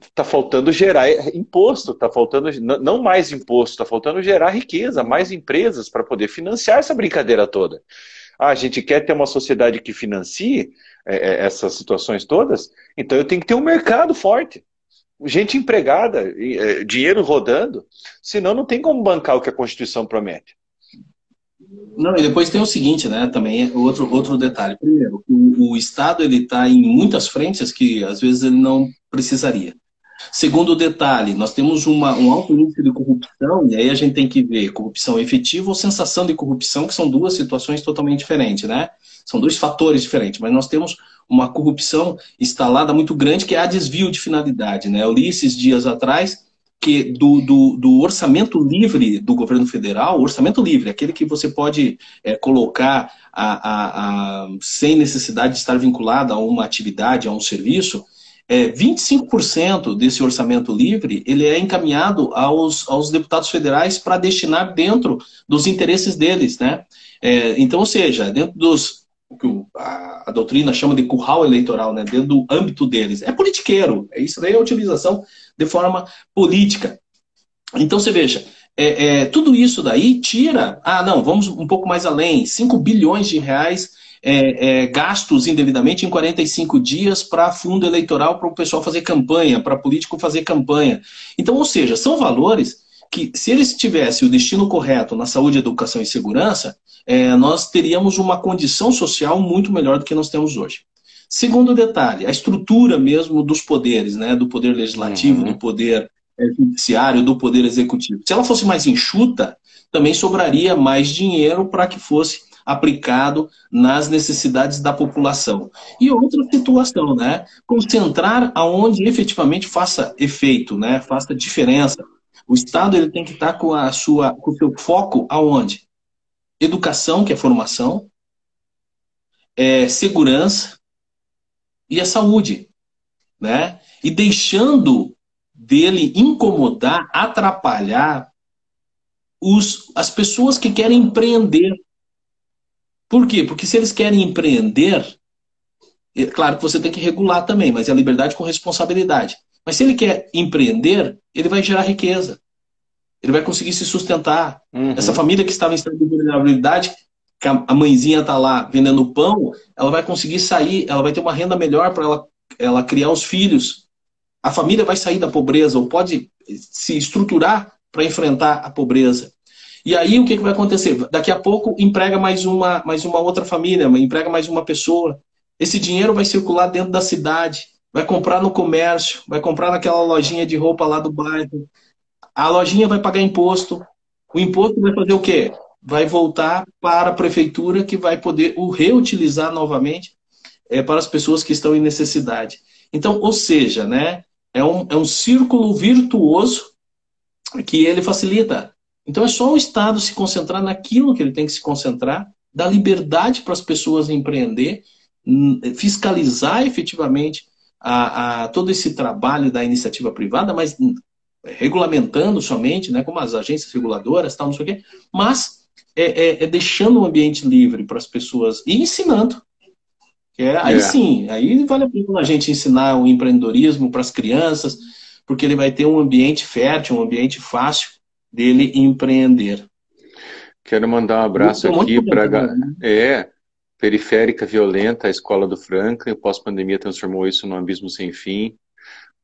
S1: está faltando gerar imposto, está faltando não mais imposto, está faltando gerar riqueza, mais empresas para poder financiar essa brincadeira toda. Ah, a gente quer ter uma sociedade que financie é, é, essas situações todas, então eu tenho que ter um mercado forte. Gente empregada, é, dinheiro rodando, senão não tem como bancar o que a Constituição promete.
S2: Não, e depois tem o seguinte, né? Também outro, outro detalhe. Primeiro, o, o Estado ele está em muitas frentes que às vezes ele não precisaria. Segundo detalhe, nós temos uma, um alto índice de corrupção, e aí a gente tem que ver corrupção efetiva ou sensação de corrupção, que são duas situações totalmente diferentes, né? São dois fatores diferentes, mas nós temos uma corrupção instalada muito grande, que é a desvio de finalidade, né? Eu li esses dias atrás que do, do, do, orçamento livre do governo federal, orçamento livre, aquele que você pode é, colocar a, a, a, sem necessidade de estar vinculado a uma atividade, a um serviço, é, 25% desse orçamento livre ele é encaminhado aos, aos deputados federais para destinar dentro dos interesses deles, né? É, então, ou seja, dentro dos o que a, a, doutrina chama de curral eleitoral, né? Dentro do âmbito deles, é politiqueiro. É isso daí é a utilização de forma política. Então, você veja, é, é, tudo isso daí tira. Ah, não, vamos um pouco mais além. 5 bilhões de reais é, é, gastos indevidamente em 45 dias para fundo eleitoral para o pessoal fazer campanha, para político fazer campanha. Então, ou seja, são valores que, se eles tivessem o destino correto na saúde, educação e segurança, é, nós teríamos uma condição social muito melhor do que nós temos hoje. Segundo detalhe, a estrutura mesmo dos poderes, né, do poder legislativo, uhum. do poder é, judiciário, do poder executivo. Se ela fosse mais enxuta, também sobraria mais dinheiro para que fosse aplicado nas necessidades da população. E outra situação, né? Concentrar aonde efetivamente faça efeito, né? Faça diferença. O Estado ele tem que estar com a sua, com o seu foco aonde? Educação, que é formação, é segurança e a saúde, né? E deixando dele incomodar, atrapalhar os, as pessoas que querem empreender. Por quê? Porque se eles querem empreender, é claro que você tem que regular também, mas é a liberdade com responsabilidade. Mas se ele quer empreender, ele vai gerar riqueza. Ele vai conseguir se sustentar. Uhum. Essa família que estava em estado de vulnerabilidade, que a mãezinha está lá vendendo pão, ela vai conseguir sair, ela vai ter uma renda melhor para ela, ela criar os filhos. A família vai sair da pobreza ou pode se estruturar para enfrentar a pobreza. E aí o que, que vai acontecer? Daqui a pouco emprega mais uma, mais uma outra família, emprega mais uma pessoa. Esse dinheiro vai circular dentro da cidade, vai comprar no comércio, vai comprar naquela lojinha de roupa lá do bairro. A lojinha vai pagar imposto. O imposto vai fazer o quê? Vai voltar para a prefeitura que vai poder o reutilizar novamente é, para as pessoas que estão em necessidade. Então, ou seja, né, é um, é um círculo virtuoso que ele facilita. Então é só o Estado se concentrar naquilo que ele tem que se concentrar, dar liberdade para as pessoas empreender, fiscalizar efetivamente a, a, todo esse trabalho da iniciativa privada, mas regulamentando somente, né, como as agências reguladoras, tal, não sei o quê, mas é, é, é deixando o ambiente livre para as pessoas e ensinando. É, aí é. sim, aí vale a pena a gente ensinar o empreendedorismo para as crianças, porque ele vai ter um ambiente fértil, um ambiente fácil dele empreender.
S1: Quero mandar um abraço aqui para né? é periférica violenta, a escola do Franca. O pós-pandemia transformou isso num abismo sem fim.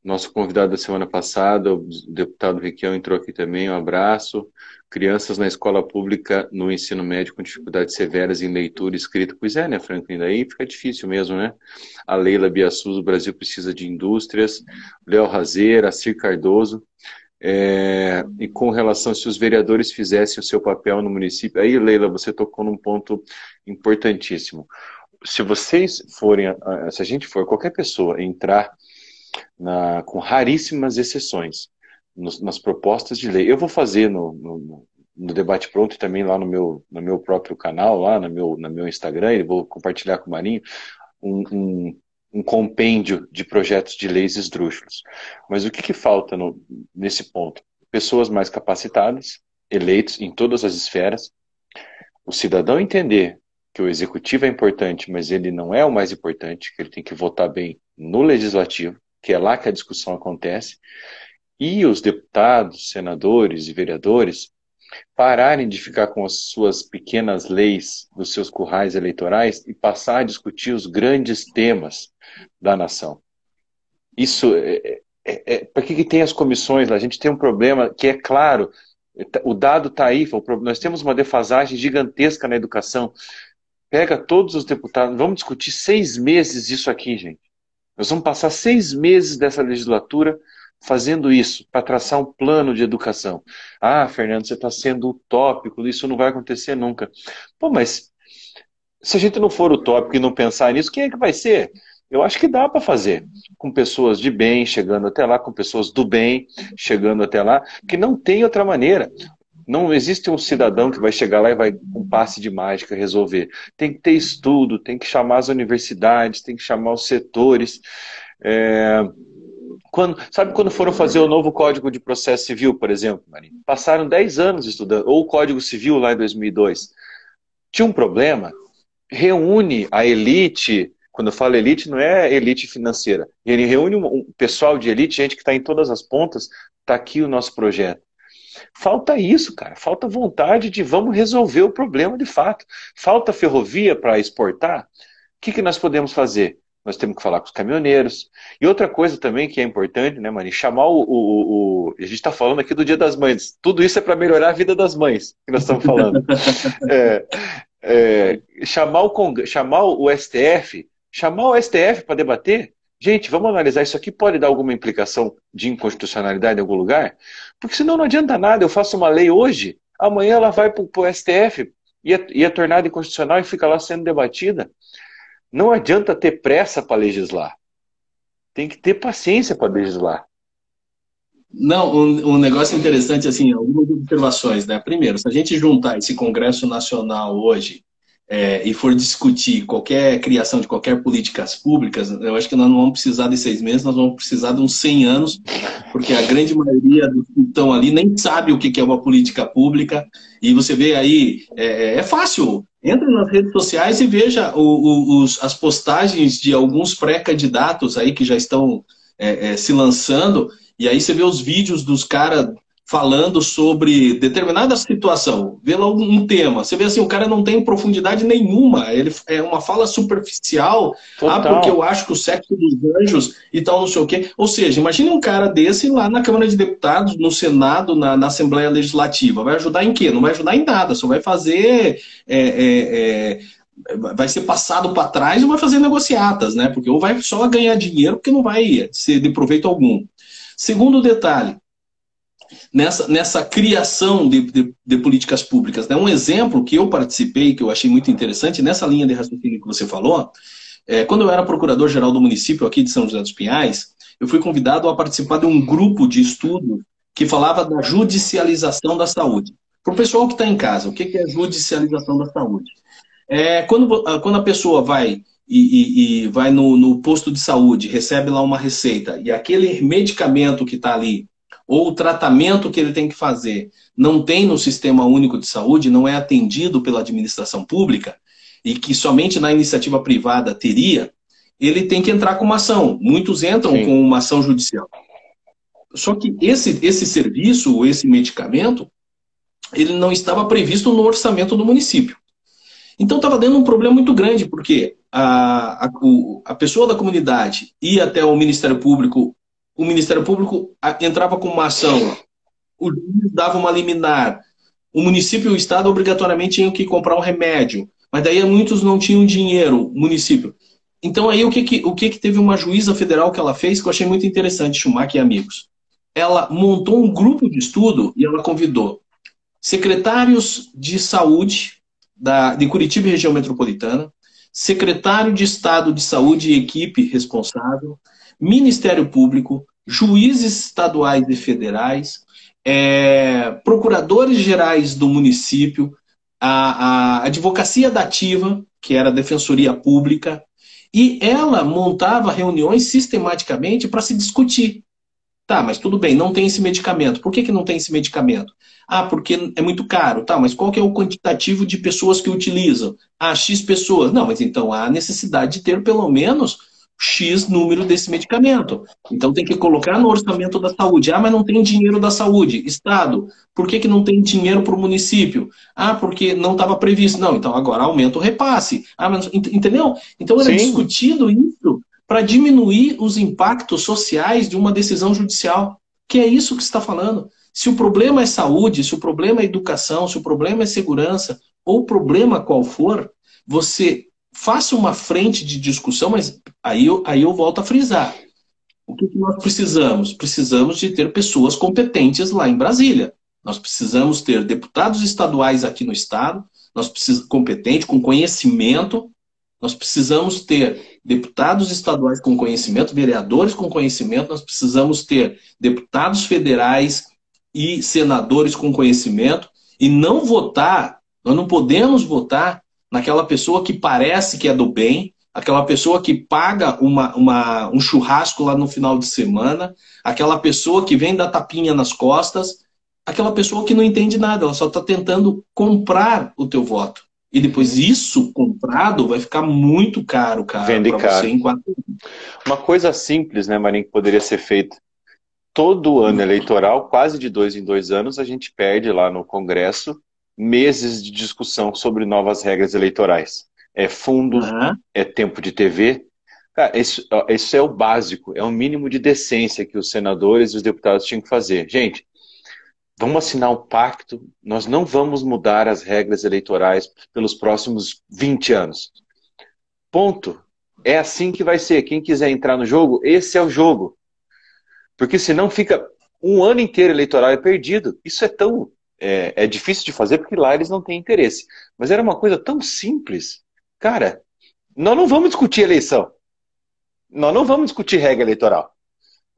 S1: Nosso convidado da semana passada, o deputado Requião, entrou aqui também. Um abraço. Crianças na escola pública no ensino médio com dificuldades severas em leitura e escrita. Pois é, né, Franklin? Daí fica difícil mesmo, né? A Leila Biassus, o Brasil precisa de indústrias. Léo Razeira, Cir Cardoso. É, e com relação se os vereadores fizessem o seu papel no município, aí Leila, você tocou num ponto importantíssimo. Se vocês forem, se a gente for, qualquer pessoa entrar na, com raríssimas exceções nos, nas propostas de lei, eu vou fazer no, no, no, debate pronto e também lá no meu, no meu próprio canal, lá no meu, no meu Instagram, e vou compartilhar com o Marinho, um, um um compêndio de projetos de leis esdrúxulos. Mas o que, que falta no, nesse ponto? Pessoas mais capacitadas, eleitos em todas as esferas, o cidadão entender que o executivo é importante, mas ele não é o mais importante, que ele tem que votar bem no legislativo, que é lá que a discussão acontece, e os deputados, senadores e vereadores pararem de ficar com as suas pequenas leis dos seus currais eleitorais e passar a discutir os grandes temas da nação. Isso é, é, é, é por que, que tem as comissões? A gente tem um problema que é claro, o dado está aí, nós temos uma defasagem gigantesca na educação. Pega todos os deputados, vamos discutir seis meses isso aqui, gente. Nós vamos passar seis meses dessa legislatura fazendo isso, para traçar um plano de educação. Ah, Fernando, você está sendo utópico, isso não vai acontecer nunca. Pô, mas se a gente não for utópico e não pensar nisso, quem é que vai ser? Eu acho que dá para fazer, com pessoas de bem chegando até lá, com pessoas do bem chegando até lá, que não tem outra maneira. Não existe um cidadão que vai chegar lá e vai com um passe de mágica resolver. Tem que ter estudo, tem que chamar as universidades, tem que chamar os setores. É... Quando, sabe quando foram fazer o novo Código de Processo Civil, por exemplo, Marinho? Passaram 10 anos estudando, ou o Código Civil lá em 2002. Tinha um problema, reúne a elite, quando eu falo elite, não é elite financeira, ele reúne um pessoal de elite, gente que está em todas as pontas, está aqui o nosso projeto. Falta isso, cara. Falta vontade de vamos resolver o problema de fato. Falta ferrovia para exportar. O que, que nós podemos fazer? Nós temos que falar com os caminhoneiros. E outra coisa também que é importante, né, Mari? Chamar o. o, o... A gente está falando aqui do Dia das Mães. Tudo isso é para melhorar a vida das mães, que nós estamos falando. é, é, chamar, o chamar o STF, chamar o STF para debater. Gente, vamos analisar isso aqui. Pode dar alguma implicação de inconstitucionalidade em algum lugar? Porque senão não adianta nada. Eu faço uma lei hoje, amanhã ela vai para o STF e é, e é tornada inconstitucional e fica lá sendo debatida. Não adianta ter pressa para legislar. Tem que ter paciência para legislar.
S2: Não, um, um, negócio interessante, assim, algumas observações, né? Primeiro, se a gente juntar esse Congresso Nacional hoje é, e for discutir qualquer criação de qualquer políticas públicas, eu acho que nós não vamos precisar de seis meses, nós vamos precisar de uns 100 anos, porque a grande maioria dos que estão ali nem sabe o que é uma política pública, e você vê aí, é, é fácil, entre nas redes sociais e veja o, o, os, as postagens de alguns pré-candidatos aí que já estão é, é, se lançando, e aí você vê os vídeos dos caras falando sobre determinada situação, vê lá um tema, você vê assim, o cara não tem profundidade nenhuma, ele é uma fala superficial, ah, Total. ah, porque eu acho que o sexo dos anjos e tal, não sei o quê. Ou seja, imagine um cara desse lá na Câmara de Deputados, no Senado, na, na Assembleia Legislativa, vai ajudar em quê? Não vai ajudar em nada, só vai fazer... É, é, é vai ser passado para trás ou vai fazer negociatas, né? Porque ou vai só ganhar dinheiro, porque não vai ser de proveito algum. Segundo detalhe, nessa, nessa criação de, de, de, políticas públicas. Né? Um exemplo que eu participei, que eu achei muito interessante, nessa linha de raciocínio que você falou, É, quando eu era procurador-geral do município aqui de São José dos Pinhais, eu fui convidado a participar de um grupo de estudo que falava da judicialização da saúde. Para o pessoal que está em casa, o que é judicialização da saúde? É, quando, quando a pessoa vai e, e, e vai no, no, posto de saúde, recebe lá uma receita, e aquele medicamento que está ali, ou o tratamento que ele tem que fazer, não tem no Sistema Único de Saúde, não é atendido pela administração pública, e que somente na iniciativa privada teria, ele tem que entrar com uma ação. Muitos entram Sim. com uma ação judicial. Só que esse, esse serviço, esse medicamento, ele não estava previsto no orçamento do município. Então estava dando um problema muito grande, porque a, a, a pessoa da comunidade ia até o Ministério Público, o Ministério Público entrava com uma ação, o juiz dava uma liminar, o município e o Estado obrigatoriamente tinham que comprar um remédio, mas daí muitos não tinham dinheiro, município. Então aí o que que, o que que teve uma juíza federal que ela fez que eu achei muito interessante, Schumacher e amigos. Ela montou um grupo de estudo e ela convidou secretários de saúde da, de Curitiba e região metropolitana, secretário de Estado de Saúde e equipe responsável, Ministério Público, juízes estaduais e federais, é, procuradores gerais do município, a, a advocacia dativa, que era a defensoria pública, e ela montava reuniões sistematicamente para se discutir. Tá, mas tudo bem, não tem esse medicamento. Por que, que não tem esse medicamento? Ah, porque é muito caro. Tá, mas qual que é o quantitativo de pessoas que utilizam? Ah, X pessoas. Não, mas então há necessidade de ter pelo menos X número desse medicamento. Então tem que colocar no orçamento da saúde. Ah, mas não tem dinheiro da saúde. Estado, por que, que não tem dinheiro para o município? Ah, porque não estava previsto. Não, então agora aumenta o repasse. Ah, mas, entendeu? Então era Sim. discutido isso para diminuir os impactos sociais de uma decisão judicial. Que é isso que está falando. Se o problema é saúde, se o problema é educação, se o problema é segurança, ou problema qual for, você faça uma frente de discussão, mas aí eu, aí eu volto a frisar. O que, nós precisamos? Precisamos de ter pessoas competentes lá em Brasília. Nós precisamos ter deputados estaduais aqui no estado, nós precisamos competente, com conhecimento. Nós precisamos ter deputados estaduais com conhecimento, vereadores com conhecimento, nós precisamos ter deputados federais e senadores com conhecimento e não votar, nós não podemos votar naquela pessoa que parece que é do bem, aquela pessoa que paga uma, uma, um churrasco lá no final de semana, aquela pessoa que vem dar tapinha nas costas, aquela pessoa que não entende nada, ela só está tentando comprar o teu voto. E depois isso comprado vai ficar muito caro, cara,
S1: Vende caro. Uma coisa simples, né, Marinho, que poderia ser feita todo ano eleitoral, quase de dois em dois anos, a gente perde lá no Congresso meses de discussão sobre novas regras eleitorais. É fundo, uhum. é tempo de TV. Cara, isso, isso é o básico, é o mínimo de decência que os senadores e os deputados tinham que fazer. Gente, vamos assinar um pacto, nós não vamos mudar as regras eleitorais pelos próximos 20 anos. Ponto. É assim que vai ser. Quem quiser entrar no jogo, esse é o jogo. Porque senão fica um ano inteiro eleitoral é perdido. Isso é tão é, é, difícil de fazer porque lá eles não têm interesse. Mas era uma coisa tão simples. Cara, nós não vamos discutir eleição. Nós não vamos discutir regra eleitoral.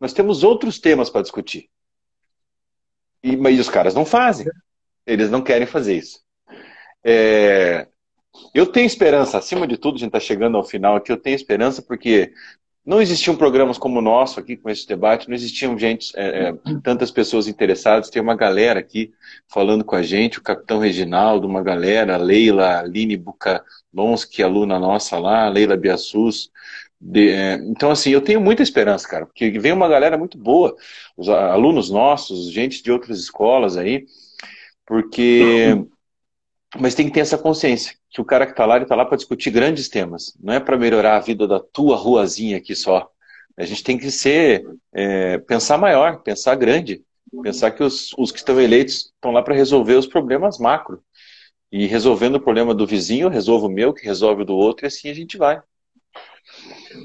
S1: Nós temos outros temas para discutir. E, mas os caras não fazem. Eles não querem fazer isso. É, eu tenho esperança, acima de tudo, a gente está chegando ao final aqui, eu tenho esperança porque não existiam programas como o nosso aqui com esse debate, não existiam gente, é, é, tantas pessoas interessadas. Tem uma galera aqui falando com a gente, o Capitão Reginaldo, uma galera, a Leila, Aline Bucalonski, aluna nossa lá, Leila Biassus. De, é, então, assim, eu tenho muita esperança, cara, porque vem uma galera muito boa, os alunos nossos, gente de outras escolas aí, porque. Mas tem que ter essa consciência que o cara que está lá, ele está lá para discutir grandes temas. Não é para melhorar a vida da tua ruazinha aqui só. A gente tem que ser, é, pensar maior, pensar grande. Pensar que os, os que estão eleitos estão lá para resolver os problemas macro. E resolvendo o problema do vizinho, resolvo o meu, que resolve o do outro, e assim a gente vai.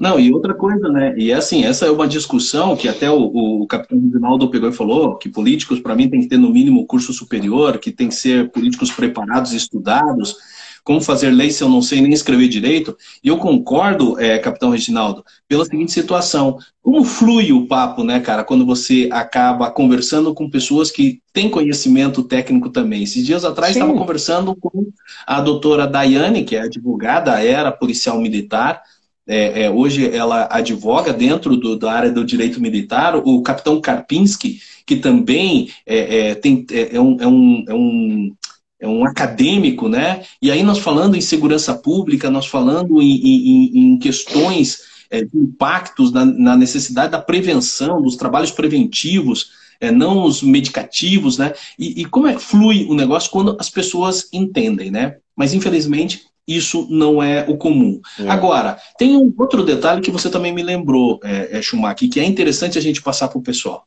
S2: Não, e outra coisa, né? E assim, essa é uma discussão que até o, o capitão Rinaldo pegou e falou, que políticos, para mim, tem que ter no mínimo curso superior, que tem que ser políticos preparados e estudados. como fazer lei se eu não sei nem escrever direito. E eu concordo, é, capitão Reginaldo, pela seguinte situação. Como flui o papo, né, cara, quando você acaba conversando com pessoas que têm conhecimento técnico também. Esses dias atrás estava conversando com a doutora Daiane, que é advogada, era policial militar, é, é, hoje ela advoga dentro do, da área do direito militar, o capitão Karpinski, que também é, é tem, é, é, um, é, um, é, um, é um acadêmico, né? E aí nós falando em segurança pública, nós falando em, em, em questões é, de impactos na, na, necessidade da prevenção, dos trabalhos preventivos, é, não os medicativos, né? E, e como é que flui o negócio quando as pessoas entendem, né? Mas infelizmente isso não é o comum. É. Agora, tem um outro detalhe que você também me lembrou, é, é Schumacher, que é interessante a gente passar para o pessoal.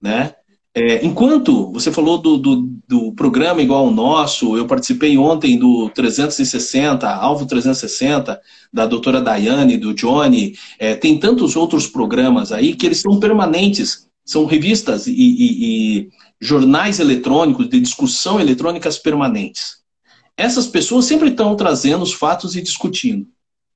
S2: Né? É, enquanto você falou do, do, do, programa igual ao nosso, eu participei ontem do 360, Alvo 360, da doutora Daiane, do Johnny, é, tem tantos outros programas aí que eles são permanentes, são revistas e, e, e jornais eletrônicos de discussão eletrônicas permanentes. Essas pessoas sempre estão trazendo os fatos e discutindo.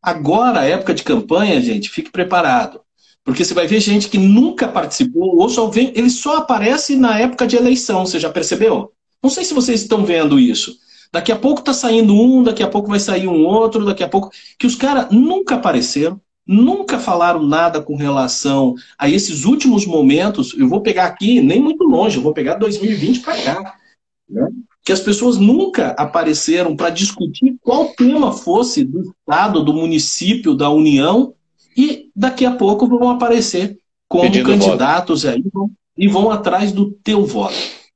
S2: Agora, época de campanha, gente, fique preparado. Porque você vai ver gente que nunca participou, ou só vem, ele só aparece na época de eleição, você já percebeu? Não sei se vocês estão vendo isso. Daqui a pouco está saindo um, daqui a pouco vai sair um outro, daqui a pouco. Que os caras nunca apareceram, nunca falaram nada com relação a esses últimos momentos. Eu vou pegar aqui, nem muito longe, eu vou pegar 2020 para cá. Né? Que as pessoas nunca apareceram para discutir qual tema fosse do Estado, do município, da União, e daqui a pouco vão aparecer como Pedindo candidatos aí, e vão atrás do teu voto.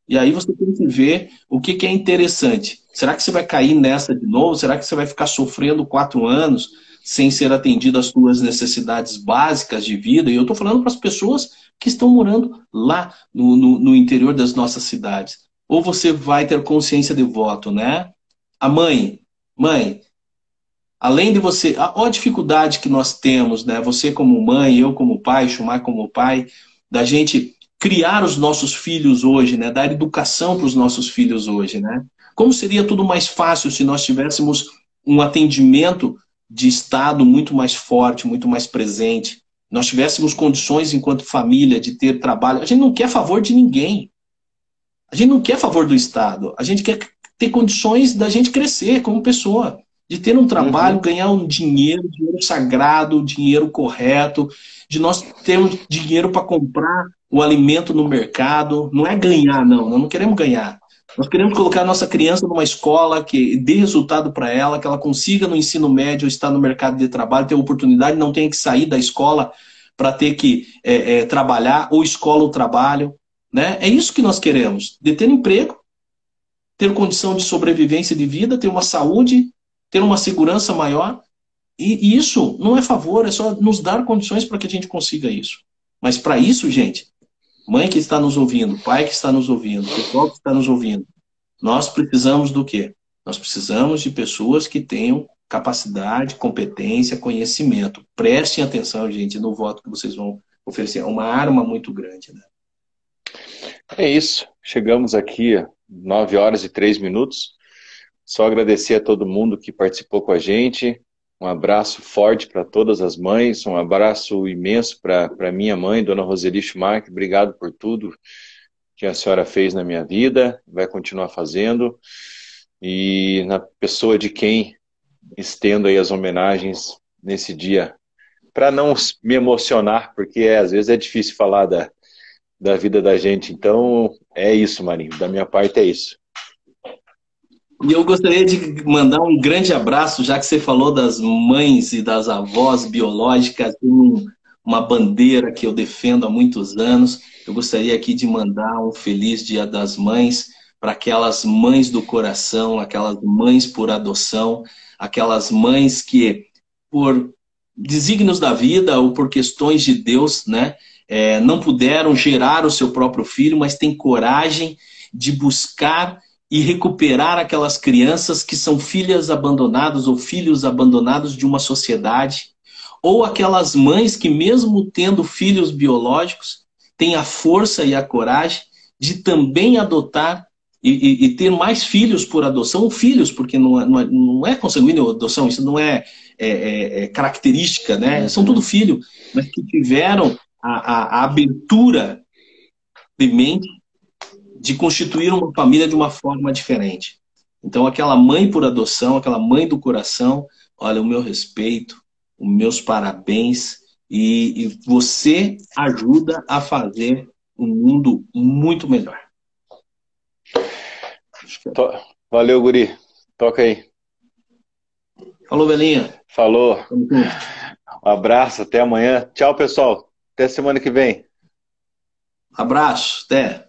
S2: E aí você tem que ver o que, que é interessante. Será que você vai cair nessa de novo? Será que você vai ficar sofrendo quatro anos sem ser atendido às suas necessidades básicas de vida? E eu estou falando para as pessoas que estão morando lá no, no, no interior das nossas cidades ou você vai ter consciência de voto, né? A mãe, mãe, além de você, a, a dificuldade que nós temos, né? Você como mãe, eu como pai, Chumar como pai, da gente criar os nossos filhos hoje, né? Dar educação para os nossos filhos hoje, né? Como seria tudo mais fácil se nós tivéssemos um atendimento de Estado muito mais forte, muito mais presente, nós tivéssemos condições enquanto família de ter trabalho. A gente não quer favor de ninguém. A gente não quer favor do Estado, a gente quer ter condições da gente crescer como pessoa, de ter um trabalho, uhum. ganhar um dinheiro, dinheiro sagrado, dinheiro correto, de nós termos dinheiro para comprar o alimento no mercado. Não é ganhar, não, nós não queremos ganhar. Nós queremos colocar a nossa criança numa escola que dê resultado para ela, que ela consiga no ensino médio estar no mercado de trabalho, ter oportunidade, não tenha que sair da escola para ter que é, é, trabalhar, ou escola ou trabalho. Né? É isso que nós queremos: de ter emprego, ter condição de sobrevivência de vida, ter uma saúde, ter uma segurança maior. E, e isso não é favor, é só nos dar condições para que a gente consiga isso. Mas para isso, gente, mãe que está nos ouvindo, pai que está nos ouvindo, pessoal que está nos ouvindo, nós precisamos do quê? Nós precisamos de pessoas que tenham capacidade, competência, conhecimento. Prestem atenção, gente, no voto que vocês vão oferecer. É uma arma muito grande, né?
S1: É isso. Chegamos aqui, 9 horas e 3 minutos. Só agradecer a todo mundo que participou com a gente. Um abraço forte para todas as mães, um abraço imenso para minha mãe, Dona Roseli Schumacher. Obrigado por tudo que a senhora fez na minha vida, vai continuar fazendo. E na pessoa de quem estendo aí as homenagens nesse dia, para não me emocionar, porque é, às vezes é difícil falar da, da vida da gente. Então, é isso, Marinho. Da minha parte, é isso.
S2: E eu gostaria de mandar um grande abraço, já que você falou das mães e das avós biológicas, uma bandeira que eu defendo há muitos anos. Eu gostaria aqui de mandar um feliz Dia das Mães para aquelas mães do coração, aquelas mães por adoção, aquelas mães que, por desígnios da vida ou por questões de Deus, né, é, não puderam gerar o seu próprio filho, mas têm coragem de buscar e recuperar aquelas crianças que são filhas abandonadas ou filhos abandonados de uma sociedade, ou aquelas mães que, mesmo tendo filhos biológicos, têm a força e a coragem de também adotar e, e, e, ter mais filhos por adoção, filhos, porque não é, não é, não é consanguíneo adoção, isso não é, é, é, é característica, né? São tudo filho, mas que tiveram a, a, a, abertura de mente de constituir uma família de uma forma diferente. Então, aquela mãe por adoção, aquela mãe do coração, olha, o meu respeito, os meus parabéns, e, e você ajuda a fazer um mundo muito melhor.
S1: Valeu, Guri. Toca aí.
S2: Falou, Belinha.
S1: Falou. Um abraço, até amanhã. Tchau, pessoal. Até semana que vem.
S2: Abraço, até.